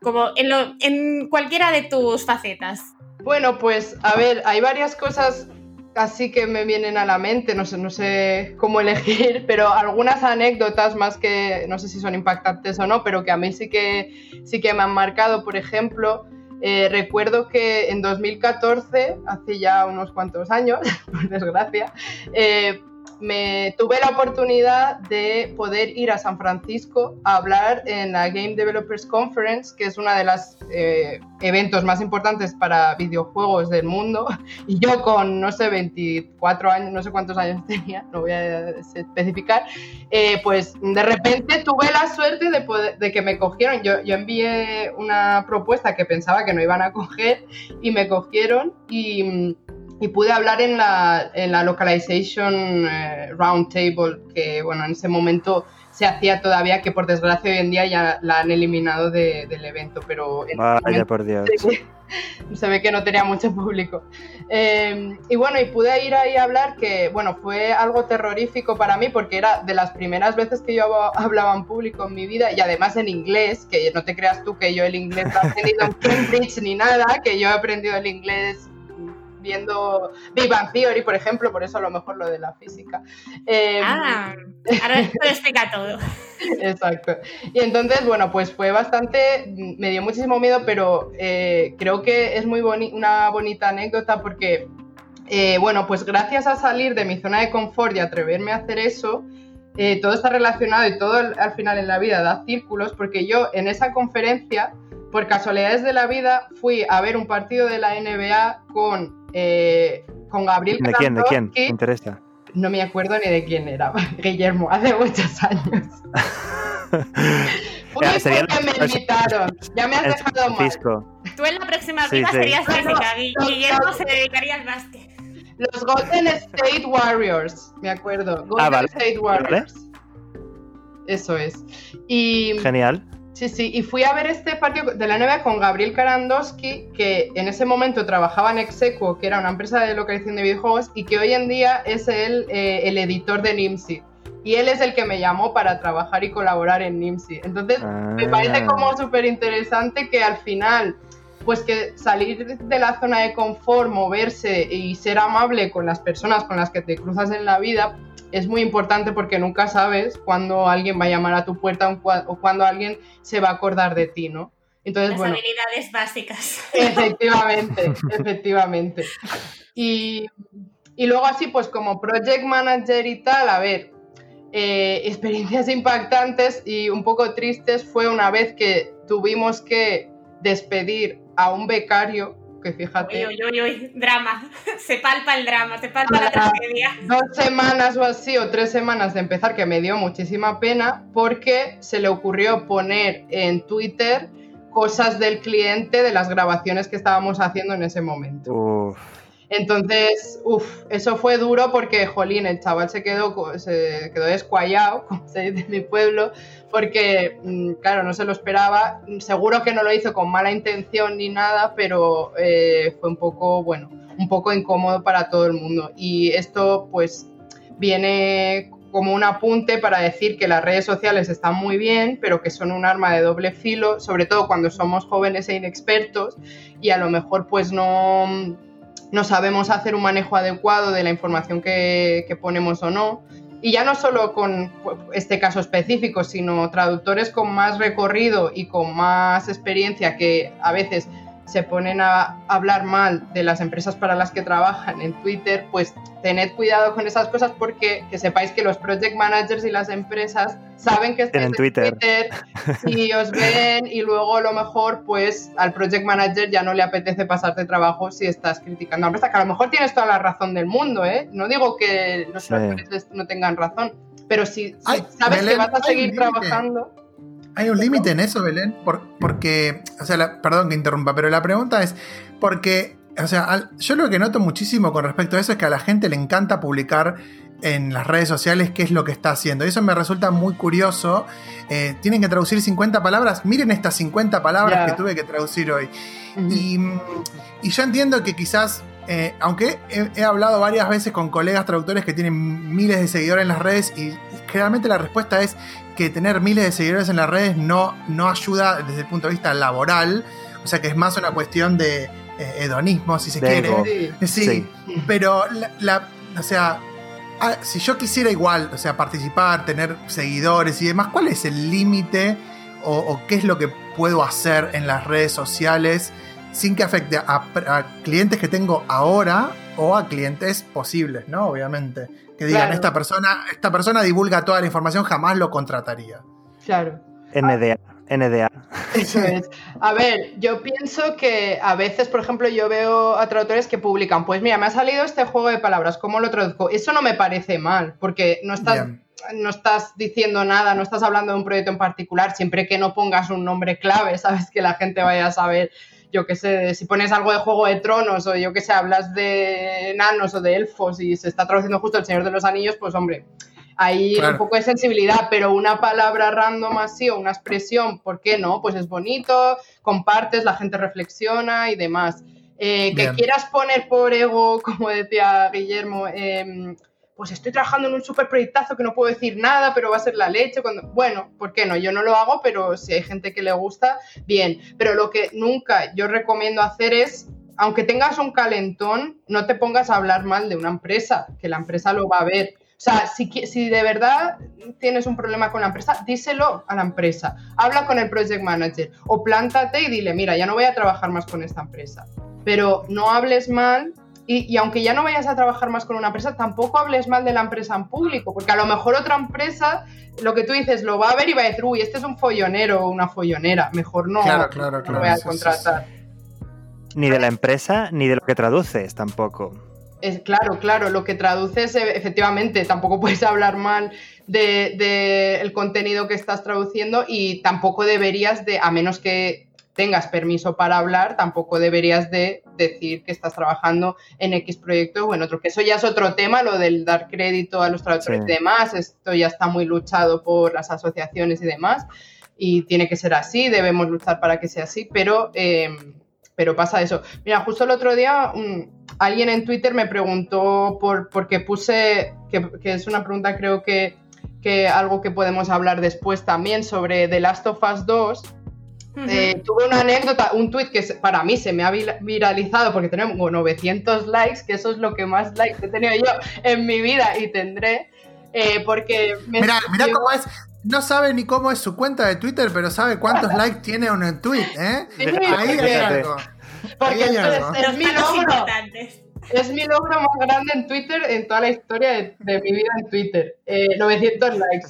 como en, en cualquiera de tus facetas. Bueno, pues a ver, hay varias cosas así que me vienen a la mente, no sé, no sé cómo elegir, pero algunas anécdotas más que, no sé si son impactantes o no, pero que a mí sí que, sí que me han marcado, por ejemplo, eh, recuerdo que en 2014, hace ya unos cuantos años, por desgracia, eh, me tuve la oportunidad de poder ir a San Francisco a hablar en la Game Developers Conference, que es una de las eh, eventos más importantes para videojuegos del mundo. Y yo con, no sé, 24 años, no sé cuántos años tenía, no voy a especificar, eh, pues de repente tuve la suerte de, de que me cogieron. Yo, yo envié una propuesta que pensaba que no iban a coger y me cogieron y y pude hablar en la, en la Localization eh, Roundtable, que bueno, en ese momento se hacía todavía, que por desgracia hoy en día ya la han eliminado del evento, pero... Vaya por Dios. Se, ve que no tenía mucho público. Eh, y bueno, y pude ir ahí a hablar que, bueno, fue algo terrorífico para mí porque era de las primeras veces que yo hablaba en público en mi vida y además en inglés, que no te creas tú que yo el inglés no he aprendido en Cambridge ni nada, que yo he aprendido el inglés viendo Big Bang Theory, por ejemplo, por eso a lo mejor lo de la física. Em, ah, ahora esto explica todo. Exacto. Y entonces, bueno, pues fue bastante, me dio muchísimo miedo, pero eh, creo que es muy una bonita anécdota porque, eh, bueno, pues gracias a salir de mi zona de confort y atreverme a hacer eso, eh, todo está relacionado y todo al final en la vida da círculos, porque yo en esa conferencia, por casualidades de la vida, fui a ver un partido de la NBA con eh, con Gabriel ¿De quién? ¿De quién? ¿Me interesa? No me acuerdo ni de quién era, Guillermo, hace muchos años. Fue porque me invitaron. Ya me has dejado mal. Tú en la próxima vida serías física. Guillermo se dedicaría al básquet. Los Golden State Warriors, me acuerdo. Golden ah, vale. State Warriors. Eso es. Y, Genial. Sí, sí, y fui a ver este partido de la NBA con Gabriel Karandowski, que en ese momento trabajaba en Execo, que era una empresa de localización de videojuegos, y que hoy en día es el, eh, el editor de Nimsi. Y él es el que me llamó para trabajar y colaborar en Nimsi. Entonces, me parece ah. como súper interesante que al final, pues que salir de la zona de confort, moverse y ser amable con las personas con las que te cruzas en la vida, es muy importante porque nunca sabes cuándo alguien va a llamar a tu puerta o cuándo alguien se va a acordar de ti, ¿no? Entonces, Las habilidades básicas. Efectivamente, efectivamente. Y, luego así, pues como project manager y tal, a ver, eh, experiencias impactantes y un poco tristes fue una vez que tuvimos que despedir a un becario que fíjate. Uy, uy, uy, drama. Se palpa el drama, se palpa la tragedia. Dos semanas o así, o tres semanas de empezar, que me dio muchísima pena, porque se le ocurrió poner en Twitter cosas del cliente de las grabaciones que estábamos haciendo en ese momento. Entonces, uff, eso fue duro porque, jolín, el chaval se quedó, se quedó descuayado, como se dice en mi pueblo, porque, mm, claro, no se lo esperaba. Seguro que no lo hizo con mala intención ni nada, pero eh, fue un poco, bueno, un poco incómodo para todo el mundo. Y esto, pues, viene como un apunte para decir que las redes sociales están muy bien, pero que son un arma de doble filo, sobre todo cuando somos jóvenes e inexpertos y a lo mejor pues no no sabemos hacer un manejo adecuado de la información que, ponemos o no. Y ya no solo con este caso específico, sino traductores con más recorrido y con más experiencia que a veces se ponen a hablar mal de las empresas para las que trabajan en Twitter, pues tened cuidado con esas cosas porque que sepáis que los project managers y las empresas saben que estáis en Twitter. y os ven y luego a lo mejor pues al project manager ya no le apetece pasarte trabajo si estás criticando a la empresa, que a lo mejor tienes toda la razón del mundo, ¿eh? No digo que los sí. no tengan razón, pero si, sabes que vas a seguir trabajando... Hay un límite en eso, Belén, porque, o sea, perdón que interrumpa, pero la pregunta es, porque, o sea, yo lo que noto muchísimo con respecto a eso es que a la gente le encanta publicar en las redes sociales qué es lo que está haciendo. Y eso me resulta muy curioso. Eh, tienen que traducir 50 palabras. Miren estas 50 palabras que tuve que traducir hoy. y, yo entiendo que quizás, eh, aunque he, hablado varias veces con colegas traductores que tienen miles de seguidores en las redes y generalmente la respuesta es que tener miles de seguidores en las redes no, no ayuda desde el punto de vista laboral. O sea que es más una cuestión de eh, hedonismo, si se quiere. Sí, pero la, o sea, ah, si yo quisiera igual, o sea, participar, tener seguidores y demás, ¿cuál es el límite o, qué es lo que puedo hacer en las redes sociales sin que afecte a, clientes que tengo ahora o a clientes posibles, ¿no? Obviamente. Que digan, Claro. esta persona, esta persona divulga toda la información, jamás lo contrataría. Claro. NDA, NDA. Eso es. A ver, yo pienso que a veces, por ejemplo, yo veo a traductores que publican, pues mira, me ha salido este juego de palabras, ¿cómo lo traduzco? Eso no me parece mal, porque no estás, Bien. no estás diciendo nada, no estás hablando de un proyecto en particular, siempre que no pongas un nombre clave, sabes que la gente vaya a saber, yo qué sé, si pones algo de Juego de Tronos o yo qué sé, hablas de enanos o de elfos y se está traduciendo justo El Señor de los Anillos, pues hombre, Ahí Claro. un poco de sensibilidad, pero una palabra random así o una expresión, ¿por qué no? Pues es bonito, compartes, la gente reflexiona y demás. Eh, que quieras poner por ego, como decía Guillermo, em, pues estoy trabajando en un super proyectazo que no puedo decir nada, pero va a ser la leche. Cuando... Bueno, ¿por qué no? Yo no lo hago, pero si hay gente que le gusta, bien. Pero lo que nunca yo recomiendo hacer es, aunque tengas un calentón, no te pongas a hablar mal de una empresa, que la empresa lo va a ver. O sea, si, si de verdad tienes un problema con la empresa, díselo a la empresa. Habla con el project manager o plántate y dile, mira, ya no voy a trabajar más con esta empresa. Pero no hables mal y, y aunque ya no vayas a trabajar más con una empresa, tampoco hables mal de la empresa en público, porque a lo mejor otra empresa, lo que tú dices, lo va a ver y va a decir, uy, este es un follonero o una follonera, mejor no, Claro, claro, no lo voy a sí, sí, contratar. Ni de la empresa, ni de lo que traduces tampoco. Es, claro, claro, lo que traduces, eh, efectivamente, tampoco puedes hablar mal del de, contenido que estás traduciendo y tampoco deberías de, a menos que tengas permiso para hablar, tampoco deberías de decir que estás trabajando en X proyecto o en otro, que eso ya es otro tema, lo del dar crédito a los traductores Sí. y demás, esto ya está muy luchado por las asociaciones y demás, y tiene que ser así, debemos luchar para que sea así, pero... eh, pero pasa eso. Mira, justo el otro día un- alguien en Twitter me preguntó por porque puse, que, que es una pregunta creo que, que algo que podemos hablar después también sobre The Last of Us 2. Eh, tuve una anécdota, un tweet que para mí se me ha vira- viralizado porque tenemos 900 likes, que eso es lo que más likes he tenido yo en mi vida y tendré, eh, porque me Mira, mira escribió- cómo es. No sabe ni cómo es su cuenta de Twitter, pero sabe cuántos likes tiene un tweet, ¿eh? Sí, Ahí hay porque- algo. porque ahí hay es- algo. es Los mi logro. Es mi logro más grande en Twitter en toda la historia de, de mi vida en Twitter. Eh, 900 likes.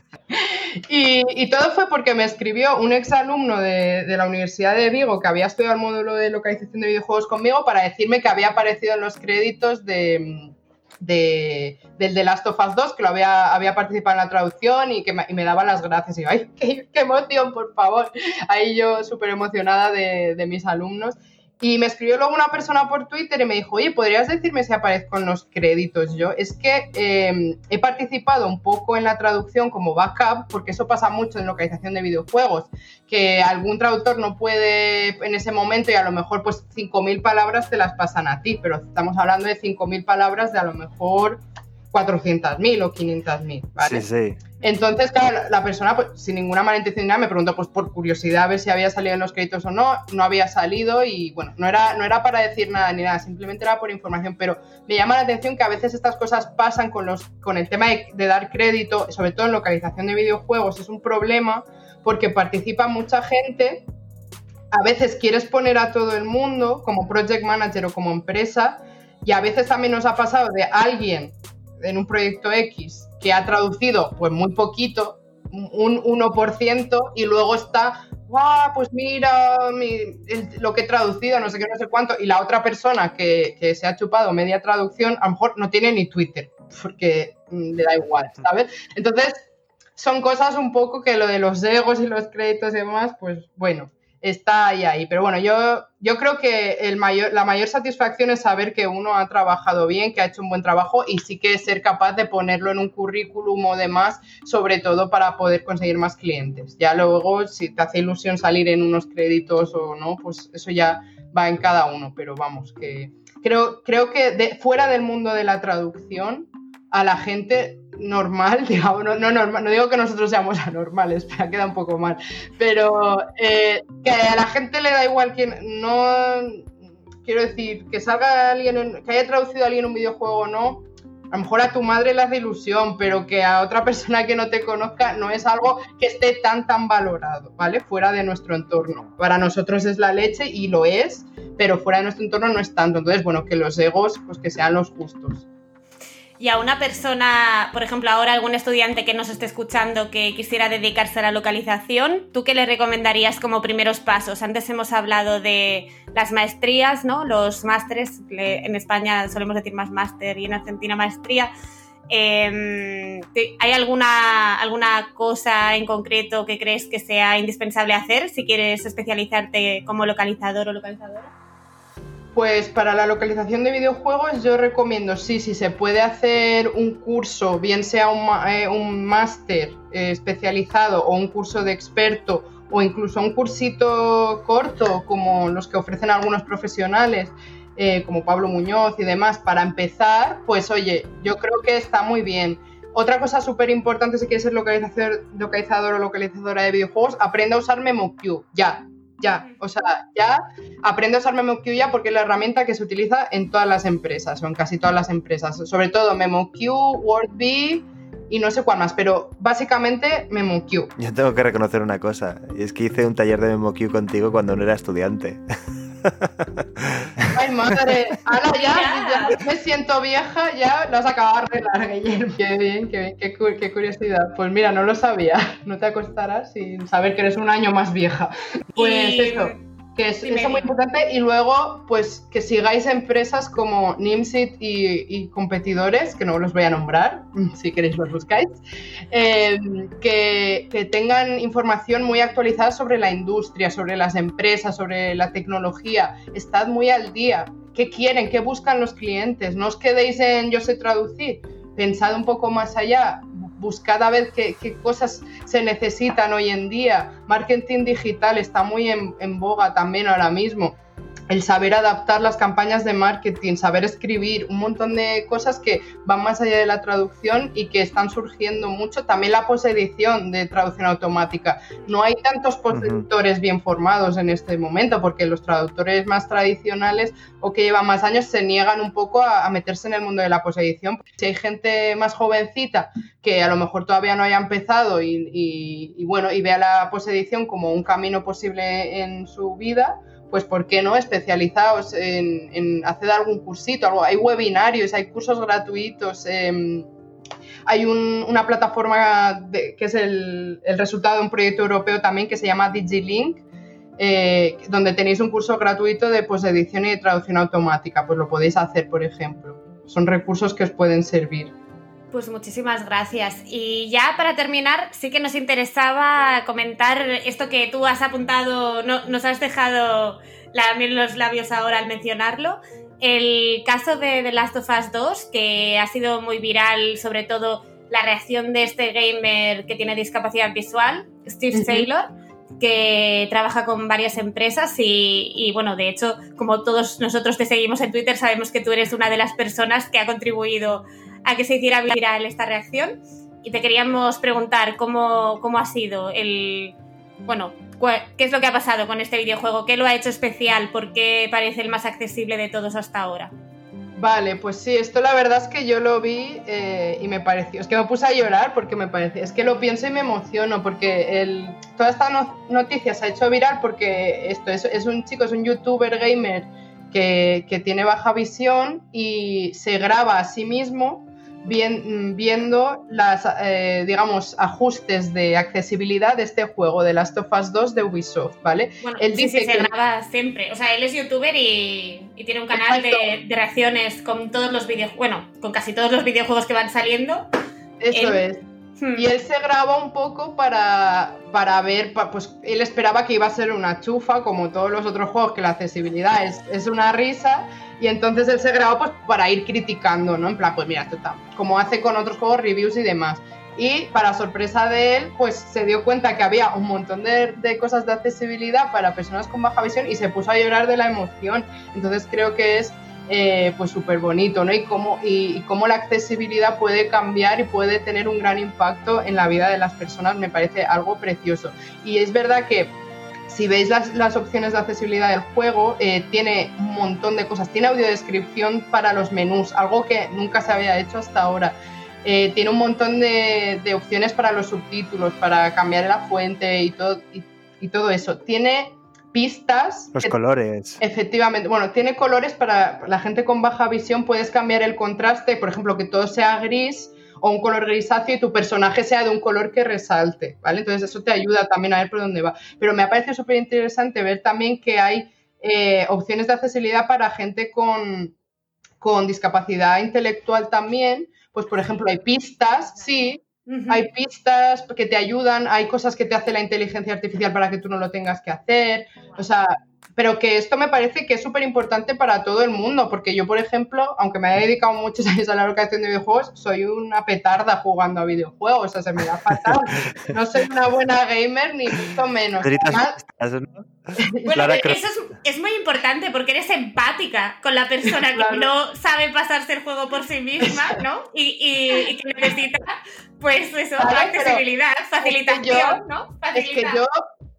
Y, todo fue porque me escribió un exalumno de, de la Universidad de Vigo que había estudiado el módulo de localización de videojuegos conmigo para decirme que había aparecido en los créditos de, de- del The Last of Us 2, que lo había, había participado en la traducción y que me, y me daba las gracias. Y yo, ¡ay, qué, qué emoción, por favor! Ahí yo súper emocionada de, de mis alumnos. Y me escribió luego una persona por Twitter y me dijo, oye, ¿podrías decirme si aparezco en los créditos yo? Es que eh, he participado un poco en la traducción como backup, porque eso pasa mucho en localización de videojuegos, que algún traductor no puede en ese momento y a lo mejor pues 5.000 palabras te las pasan a ti, pero estamos hablando de 5.000 palabras de a lo mejor 400.000 o 500.000, ¿vale? Sí, sí. Entonces, claro, la, persona, pues, sin ninguna mala intención me preguntó, pues, por curiosidad, a ver si había salido en los créditos o no. No había salido y, bueno, no era, no era para decir nada ni nada, simplemente era por información. Pero me llama la atención que a veces estas cosas pasan con, los, con el tema de, de dar crédito, sobre todo en localización de videojuegos, es un problema porque participa mucha gente. A veces quieres poner a todo el mundo como project manager o como empresa y a veces también nos ha pasado de alguien en un proyecto X que ha traducido pues muy poquito, un 1%, y luego está, guau, pues mira mi- el- lo que he traducido, no sé qué, no sé cuánto, y la otra persona que, que se ha chupado media traducción, a lo mejor no tiene ni Twitter, porque mm, le da igual, ¿sabes? Entonces, son cosas un poco que lo de los egos y los créditos y demás, pues bueno, está ahí ahí. Pero bueno, yo, yo creo que el mayor, la mayor satisfacción es saber que uno ha trabajado bien, que ha hecho un buen trabajo y sí que ser capaz de ponerlo en un currículum o demás, sobre todo para poder conseguir más clientes. Ya luego, si te hace ilusión salir en unos créditos o no, pues eso ya va en cada uno. Pero vamos, que creo, creo que de- fuera del mundo de la traducción, a la gente normal, digamos, no, no normal, no digo que nosotros seamos anormales, pero queda un poco mal, pero eh, que a la gente le da igual quien no quiero decir que salga alguien en- que haya traducido a alguien un videojuego o no a lo mejor a tu madre le hace ilusión, pero que a otra persona que no te conozca no es algo que esté tan, tan valorado, ¿vale? Fuera de nuestro entorno. Para nosotros es la leche y lo es, pero fuera de nuestro entorno no es tanto. Entonces, bueno, que los egos, pues que sean los justos. Y a una persona, por ejemplo, ahora algún estudiante que nos esté escuchando que quisiera dedicarse a la localización, ¿tú qué le recomendarías como primeros pasos? Antes hemos hablado de las maestrías, ¿no? Los másteres, en España solemos decir más máster y en Argentina maestría. Em, ¿Hay alguna, alguna cosa en concreto que crees que sea indispensable hacer si quieres especializarte como localizador o localizadora? Pues para la localización de videojuegos yo recomiendo, sí, si se puede hacer un curso, bien sea un, eh, máster eh, especializado o un curso de experto o incluso un cursito corto como los que ofrecen algunos profesionales, eh, como Pablo Muñoz y demás, para empezar, pues oye, yo creo que está muy bien. Otra cosa súper importante si quieres ser localizador, localizador o localizadora de videojuegos, aprenda a usar MemoQ, ya, ya, o sea, ya aprende a usar MemoQ ya porque es la herramienta que se utiliza en todas las empresas, o en casi todas las empresas, sobre todo MemoQ, WordBee y no sé cuál más, pero básicamente MemoQ. Yo tengo que reconocer una cosa, y es que hice un taller de MemoQ contigo cuando no era estudiante. Ay, madre. Ahora ya, ya, me siento vieja, ya lo has acabado de arreglar, Guillermo. Qué bien, qué bien, qué, qué, curiosidad. Pues mira, no lo sabía. No te acostarás sin saber que eres un año más vieja. Pues eso que es, eso muy importante. Y luego, pues que sigáis empresas como Nimsit y, competidores, que no los voy a nombrar, si queréis los buscáis, eh, que, que, tengan información muy actualizada sobre la industria, sobre las empresas, sobre la tecnología. Estad muy al día. ¿Qué quieren? ¿Qué buscan los clientes? No os quedéis en yo sé traducir. Pensad un poco más allá buscad a ver qué, cosas se necesitan hoy en día. Marketing digital está muy en, en boga también ahora mismo el saber adaptar las campañas de marketing, saber escribir, un montón de cosas que van más allá de la traducción y que están surgiendo mucho. También la posedición de traducción automática. No hay tantos traductores bien formados en este momento porque los traductores más tradicionales o que llevan más años se niegan un poco a, meterse en el mundo de la posedición. Si hay gente más jovencita que a lo mejor todavía no haya empezado y, y bueno, y vea la posedición como un camino posible en su vida, pues ¿por qué no? Especializados en, hacer algún cursito, algo. hay webinarios, hay cursos gratuitos. Em, hay una plataforma que es el, resultado de un proyecto europeo también que se llama DigiLink, eh, donde tenéis un curso gratuito de edición y de traducción automática. Pues lo podéis hacer, por ejemplo. Son recursos que os pueden servir. Pues muchísimas gracias. Y ya para terminar, sí que nos interesaba comentar esto que tú has apuntado, no, nos has dejado los labios ahora al mencionarlo. El caso de The Last of Us 2, que ha sido muy viral, sobre todo la reacción de este gamer que tiene discapacidad visual, Steve Taylor, que trabaja con varias empresas y, y, bueno, de hecho, como todos nosotros te seguimos en Twitter, sabemos que tú eres una de las personas que ha contribuido a que se hiciera viral esta reacción. Y te queríamos preguntar cómo, cómo ha sido el. Bueno, ¿qué es lo que ha pasado con este videojuego? ¿Qué lo ha hecho especial? ¿Por qué parece el más accesible de todos hasta ahora? Vale, pues sí, esto la verdad es que yo lo vi eh, y me pareció, es que me puse a llorar porque me pareció, es que lo pienso y me emociono porque el, toda esta noticia se ha hecho viral porque esto es, es un chico, es un youtuber gamer que, que, tiene baja visión y se graba a sí mismo viendo las, eh, digamos, ajustes de accesibilidad de este juego, de Last of Us 2 de Ubisoft, ¿vale? Bueno, él dice que... se graba siempre. O sea, él es youtuber y, tiene un canal de, reacciones con todos los videojuegos, bueno, con casi todos los videojuegos que van saliendo. Eso es. Y él se graba un poco para, para ver, pues él esperaba que iba a ser una chufa, como todos los otros juegos, que la accesibilidad es, es una risa y entonces él se grabó pues para ir criticando, ¿no? En plan, pues mira, esto como hace con otros juegos, reviews y demás. Y para sorpresa de él, pues se dio cuenta que había un montón de, de cosas de accesibilidad para personas con baja visión y se puso a llorar de la emoción. Entonces creo que es eh, pues súper bonito, ¿no? Y cómo, y, cómo la accesibilidad puede cambiar y puede tener un gran impacto en la vida de las personas, me parece algo precioso. Y es verdad que si veis las, opciones de accesibilidad del juego, eh, tiene un montón de cosas. Tiene audiodescripción para los menús, algo que nunca se había hecho hasta ahora. Eh, tiene un montón de, opciones para los subtítulos, para cambiar la fuente y todo, y, todo eso. Tiene pistas. Los colores. Efectivamente. Bueno, tiene colores para la gente con baja visión. Puedes cambiar el contraste, por ejemplo, que todo sea gris o un color grisáceo y tu personaje sea de un color que resalte, ¿vale? Entonces eso te ayuda también a ver por dónde va. Pero me ha parecido súper interesante ver también que hay eh, opciones de accesibilidad para gente con, con discapacidad intelectual también, pues por ejemplo hay pistas, sí, hay pistas que te ayudan, hay cosas que te hace la inteligencia artificial para que tú no lo tengas que hacer, o sea, pero que esto me parece que es súper importante para todo el mundo, porque yo, por ejemplo, aunque me haya dedicado muchos años a la creación de videojuegos, soy una petarda jugando a videojuegos, o sea, se me da fatal. No soy una buena gamer, ni mucho menos. Bueno, eso es, muy importante porque eres empática con la persona que no sabe pasarse el juego por sí misma, ¿no? Y, que necesita, pues eso, accesibilidad, facilitación, ¿no? Es que yo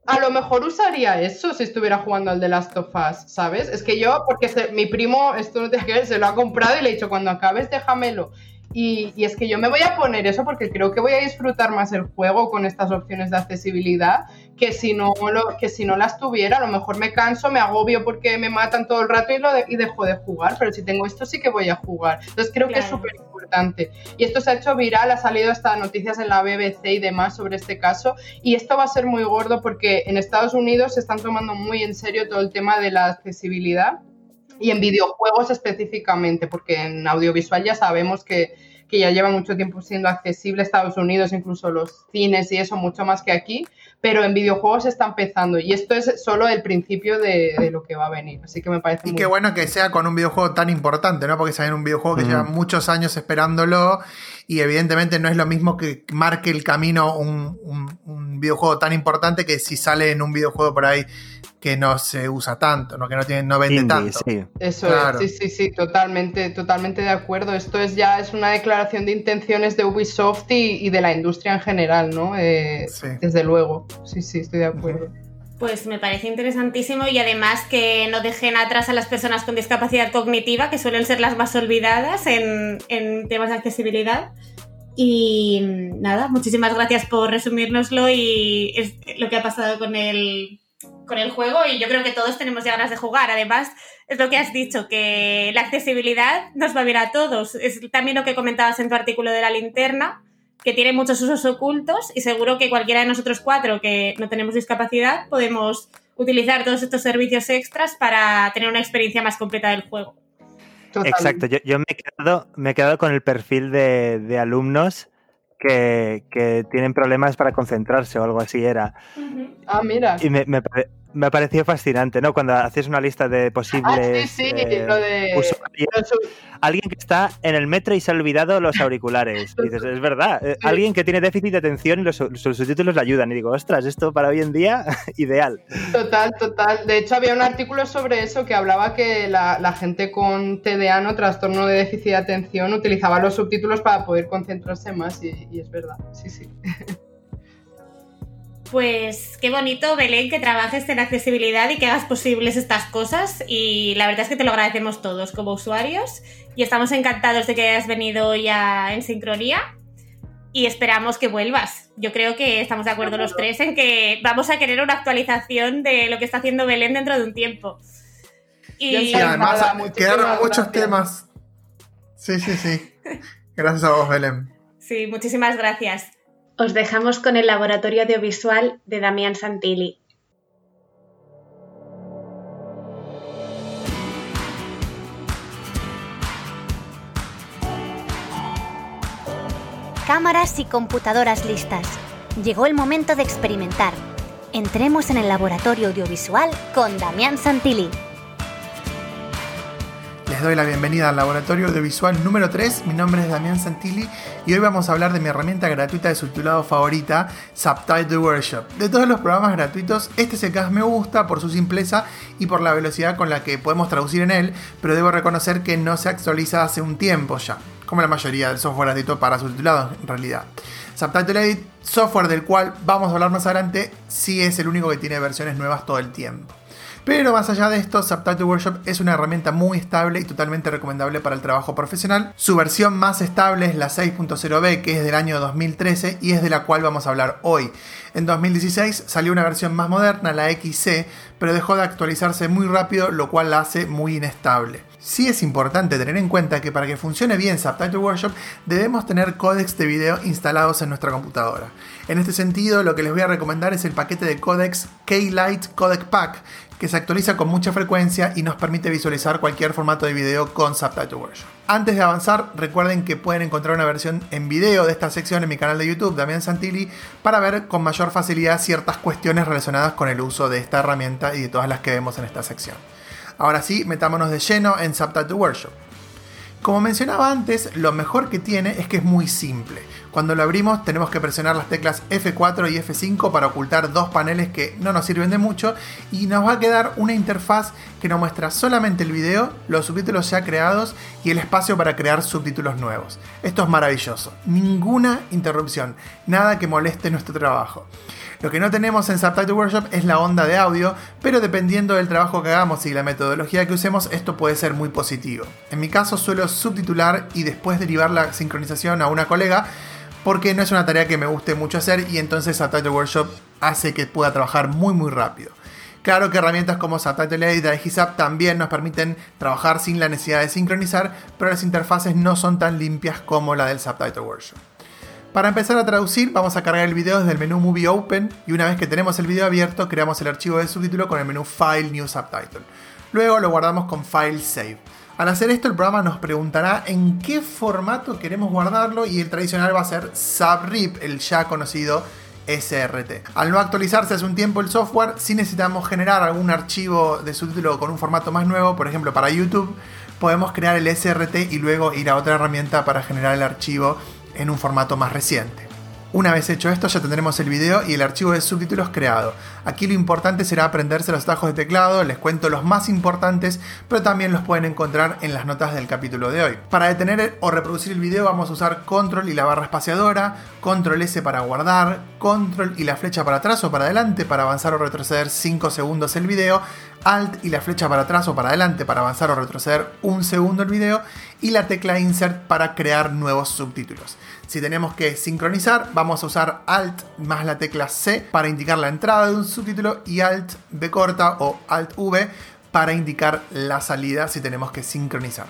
a lo mejor usaría eso si estuviera jugando al The Last of Us, ¿sabes? Es que yo, porque mi primo, esto no ver, se lo ha comprado y le he dicho, cuando acabes, déjamelo. Y, y, es que yo me voy a poner eso porque creo que voy a disfrutar más el juego con estas opciones de accesibilidad que si no, lo, que si no las tuviera. A lo mejor me canso, me agobio porque me matan todo el rato y, lo y dejo de jugar, pero si tengo esto sí que voy a jugar. Entonces creo que es súper importante. Y esto se ha hecho viral, ha salido hasta noticias en la BBC y demás sobre este caso. Y esto va a ser muy gordo porque en Estados Unidos se están tomando muy en serio todo el tema de la accesibilidad y en videojuegos específicamente, porque en audiovisual ya sabemos que, que ya lleva mucho tiempo siendo accesible Estados Unidos, incluso los cines y eso, mucho más que aquí, pero en videojuegos está empezando y esto es solo el principio de, lo que va a venir, así que me parece y qué bueno que sea con un videojuego tan importante, ¿no? Porque en un videojuego que lleva muchos años esperándolo y evidentemente no es lo mismo que marque el camino un, un videojuego tan importante que si sale en un videojuego por ahí que no se usa tanto, ¿no? que no, tiene, no vende tanto. Eso es, sí, sí, sí, totalmente, totalmente de acuerdo. Esto es ya es una declaración de intenciones de Ubisoft y, de la industria en general, ¿no? Eh, desde luego, sí, sí, estoy de acuerdo. Pues me parece interesantísimo y además que no dejen atrás a las personas con discapacidad cognitiva, que suelen ser las más olvidadas en, en temas de accesibilidad. Y nada, muchísimas gracias por resumírnoslo y es lo que ha pasado con el con el juego y yo creo que todos tenemos ya ganas de jugar. Además, es lo que has dicho, que la accesibilidad nos va a ver a todos. Es también lo que comentabas en tu artículo de la linterna, que tiene muchos usos ocultos y seguro que cualquiera de nosotros cuatro que no tenemos discapacidad podemos utilizar todos estos servicios extras para tener una experiencia más completa del juego. Exacto, yo, me, he quedado, me he quedado con el perfil de, alumnos que, tienen problemas para concentrarse o algo así era. Ah, mira. Y me, me ha parecido fascinante, ¿no? Cuando haces una lista de posibles. Ah, sí, sí, eh, lo de. Alguien que está en el metro y se ha olvidado los auriculares. dices, es verdad. Eh, alguien que tiene déficit de atención y los, subtítulos le ayudan. Y digo, ostras, esto para hoy en día, ideal. Total, total. De hecho, había un artículo sobre eso que hablaba que la, gente con TDA, ¿no? Trastorno de déficit de atención, utilizaba los subtítulos para poder concentrarse más. y, y es verdad. Sí, sí. Pues qué bonito, Belén, que trabajes en accesibilidad y que hagas posibles estas cosas. Y la verdad es que te lo agradecemos todos como usuarios. Y estamos encantados de que hayas venido ya en sincronía. Y esperamos que vuelvas. Yo creo que estamos de acuerdo los tres en que vamos a querer una actualización de lo que está haciendo Belén dentro de un tiempo. Y, además quedaron muchos temas. Sí, sí, sí. Gracias a vos, Belén. Sí, muchísimas gracias os dejamos con el laboratorio audiovisual de Damián Santilli. Cámaras y computadoras listas. Llegó el momento de experimentar. Entremos en el laboratorio audiovisual con Damián Santilli. Les doy la bienvenida al laboratorio audiovisual número 3. Mi nombre es Damián Santilli y hoy vamos a hablar de mi herramienta gratuita de subtitulado favorita, Subtitle Workshop. De todos los programas gratuitos, este es me gusta por su simpleza y por la velocidad con la que podemos traducir en él, pero debo reconocer que no se actualiza hace un tiempo ya, como la mayoría del software gratuito para subtitulados en realidad. Subtitle Edit, software del cual vamos a hablar más adelante, sí es el único que tiene versiones nuevas todo el tiempo. Pero más allá de esto, Subtitle Workshop es una herramienta muy estable y totalmente recomendable para el trabajo profesional. Su versión más estable es la 6.0b, que es del año 2013 y es de la cual vamos a hablar hoy. En 2016 salió una versión más moderna, la XC, pero dejó de actualizarse muy rápido, lo cual la hace muy inestable. Sí es importante tener en cuenta que para que funcione bien Subtitle Workshop debemos tener códex de video instalados en nuestra computadora. En este sentido, lo que les voy a recomendar es el paquete de códex K-Lite Codec Pack, que se actualiza con mucha frecuencia y nos permite visualizar cualquier formato de video con Subtitle Workshop. Antes de avanzar, recuerden que pueden encontrar una versión en video de esta sección en mi canal de YouTube, Damián Santilli, para ver con mayor facilidad ciertas cuestiones relacionadas con el uso de esta herramienta y de todas las que vemos en esta sección. Ahora sí, metámonos de lleno en Subtitle Workshop. Como mencionaba antes, lo mejor que tiene es que es muy simple. Cuando lo abrimos tenemos que presionar las teclas F4 y F5 para ocultar dos paneles que no nos sirven de mucho y nos va a quedar una interfaz que nos muestra solamente el video, los subtítulos ya creados y el espacio para crear subtítulos nuevos. Esto es maravilloso, ninguna interrupción, nada que moleste nuestro trabajo. Lo que no tenemos en Subtitle Workshop es la onda de audio, pero dependiendo del trabajo que hagamos y la metodología que usemos, esto puede ser muy positivo. En mi caso suelo subtitular y después derivar la sincronización a una colega, porque no es una tarea que me guste mucho hacer y entonces Subtitle Workshop hace que pueda trabajar muy muy rápido. Claro que herramientas como Subtitle Edit y HISAP también nos permiten trabajar sin la necesidad de sincronizar, pero las interfaces no son tan limpias como la del Subtitle Workshop. Para empezar a traducir, vamos a cargar el video desde el menú Movie Open y una vez que tenemos el video abierto, creamos el archivo de subtítulo con el menú File New Subtitle. Luego lo guardamos con File Save. Al hacer esto, el programa nos preguntará en qué formato queremos guardarlo y el tradicional va a ser SubRip, el ya conocido SRT. Al no actualizarse hace un tiempo el software, si necesitamos generar algún archivo de subtítulo con un formato más nuevo, por ejemplo para YouTube, podemos crear el SRT y luego ir a otra herramienta para generar el archivo en un formato más reciente. Una vez hecho esto ya tendremos el video y el archivo de subtítulos creado. Aquí lo importante será aprenderse los atajos de teclado, les cuento los más importantes, pero también los pueden encontrar en las notas del capítulo de hoy. Para detener o reproducir el video vamos a usar control y la barra espaciadora, control S para guardar, control y la flecha para atrás o para adelante para avanzar o retroceder 5 segundos el video, alt y la flecha para atrás o para adelante para avanzar o retroceder un segundo el video y la tecla insert para crear nuevos subtítulos. Si tenemos que sincronizar, vamos a usar Alt más la tecla C para indicar la entrada de un subtítulo y Alt B corta o Alt V para indicar la salida si tenemos que sincronizar.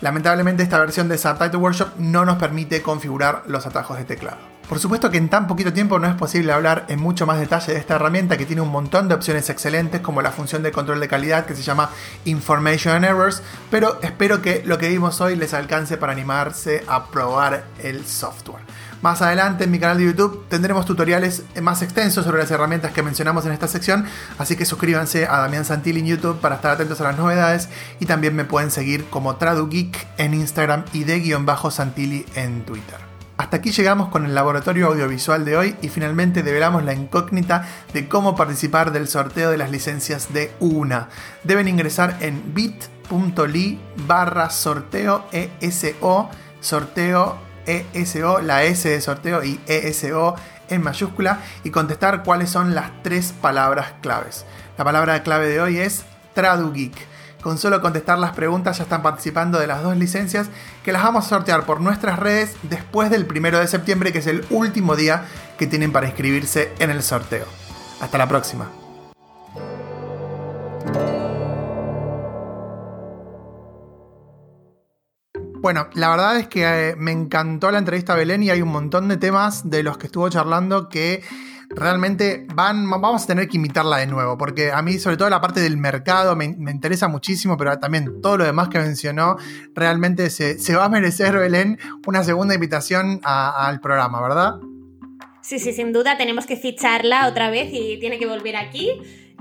Lamentablemente esta versión de Subtitle Workshop no nos permite configurar los atajos de teclado. Por supuesto que en tan poquito tiempo no es posible hablar en mucho más detalle de esta herramienta que tiene un montón de opciones excelentes como la función de control de calidad que se llama Information Errors, pero espero que lo que vimos hoy les alcance para animarse a probar el software. Más adelante en mi canal de YouTube tendremos tutoriales más extensos sobre las herramientas que mencionamos en esta sección, así que suscríbanse a Damián Santilli en YouTube para estar atentos a las novedades y también me pueden seguir como TraduGeek en Instagram y de guion bajo Santilli en Twitter. Hasta aquí llegamos con el laboratorio audiovisual de hoy y finalmente develamos la incógnita de cómo participar del sorteo de las licencias de UNA. Deben ingresar en bit.ly barra sorteo ESO, sorteo ESO, la S de sorteo y ESO en mayúscula y contestar cuáles son las tres palabras claves. La palabra clave de hoy es TraduGeek. Con solo contestar las preguntas ya están participando de las dos licencias que las vamos a sortear por nuestras redes después del primero de septiembre, que es el último día que tienen para inscribirse en el sorteo. Hasta la próxima. Bueno, la verdad es que eh, me encantó la entrevista Belén y hay un montón de temas de los que estuvo charlando que realmente van, vamos a tener que imitarla de nuevo, porque a mí sobre todo la parte del mercado me, interesa muchísimo, pero también todo lo demás que mencionó, realmente se, va a merecer, Belén, una segunda invitación al programa, ¿verdad? Sí, sí, sin duda tenemos que ficharla otra vez y tiene que volver aquí.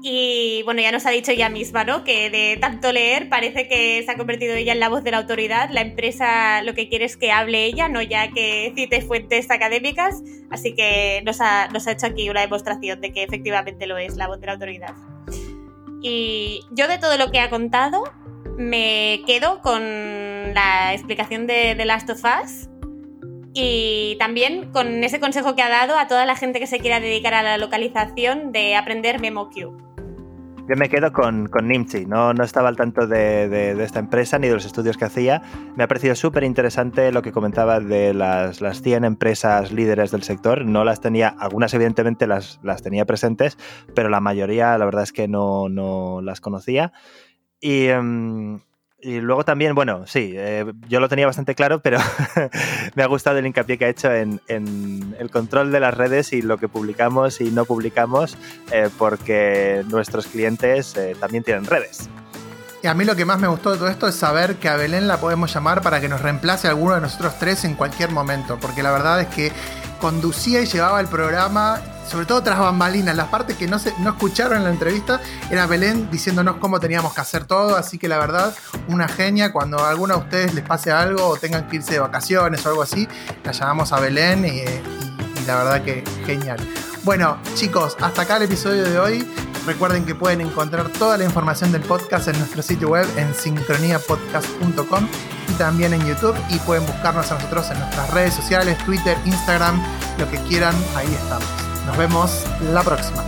Y bueno, ya nos ha dicho ella misma, ¿no? Que de tanto leer parece que se ha convertido ella en la voz de la autoridad. La empresa lo que quiere es que hable ella, no ya que cite fuentes académicas. Así que nos ha, nos ha hecho aquí una demostración de que efectivamente lo es la voz de la autoridad. Y yo de todo lo que ha contado me quedo con la explicación de The Last of Us y también con ese consejo que ha dado a toda la gente que se quiera dedicar a la localización de aprender MemoQ. Yo me quedo con, con Nimchi, no, no estaba al tanto de, esta empresa ni de los estudios que hacía. Me ha parecido súper interesante lo que comentaba de las, las 100 empresas líderes del sector. No las tenía, algunas evidentemente las, las tenía presentes, pero la mayoría la verdad es que no, no las conocía. Y, em, y luego también, bueno, sí, eh, yo lo tenía bastante claro, pero me ha gustado el hincapié que ha hecho en, el control de las redes y lo que publicamos y no publicamos, eh, porque nuestros clientes eh, también tienen redes. Y a mí lo que más me gustó de todo esto es saber que a Belén la podemos llamar para que nos reemplace alguno de nosotros tres en cualquier momento, porque la verdad es que conducía y llevaba el programa, sobre todo tras bambalinas. Las partes que no, se, no escucharon en la entrevista era Belén diciéndonos cómo teníamos que hacer todo. Así que la verdad, una genia. Cuando a alguno de ustedes les pase algo o tengan que irse de vacaciones o algo así, la llamamos a Belén y, la verdad que genial. Bueno, chicos, hasta acá el episodio de hoy. Recuerden que pueden encontrar toda la información del podcast en nuestro sitio web en sincroniapodcast.com y también en YouTube y pueden buscarnos a nosotros en nuestras redes sociales, Twitter, Instagram, lo que quieran, ahí estamos. Nos vemos la próxima.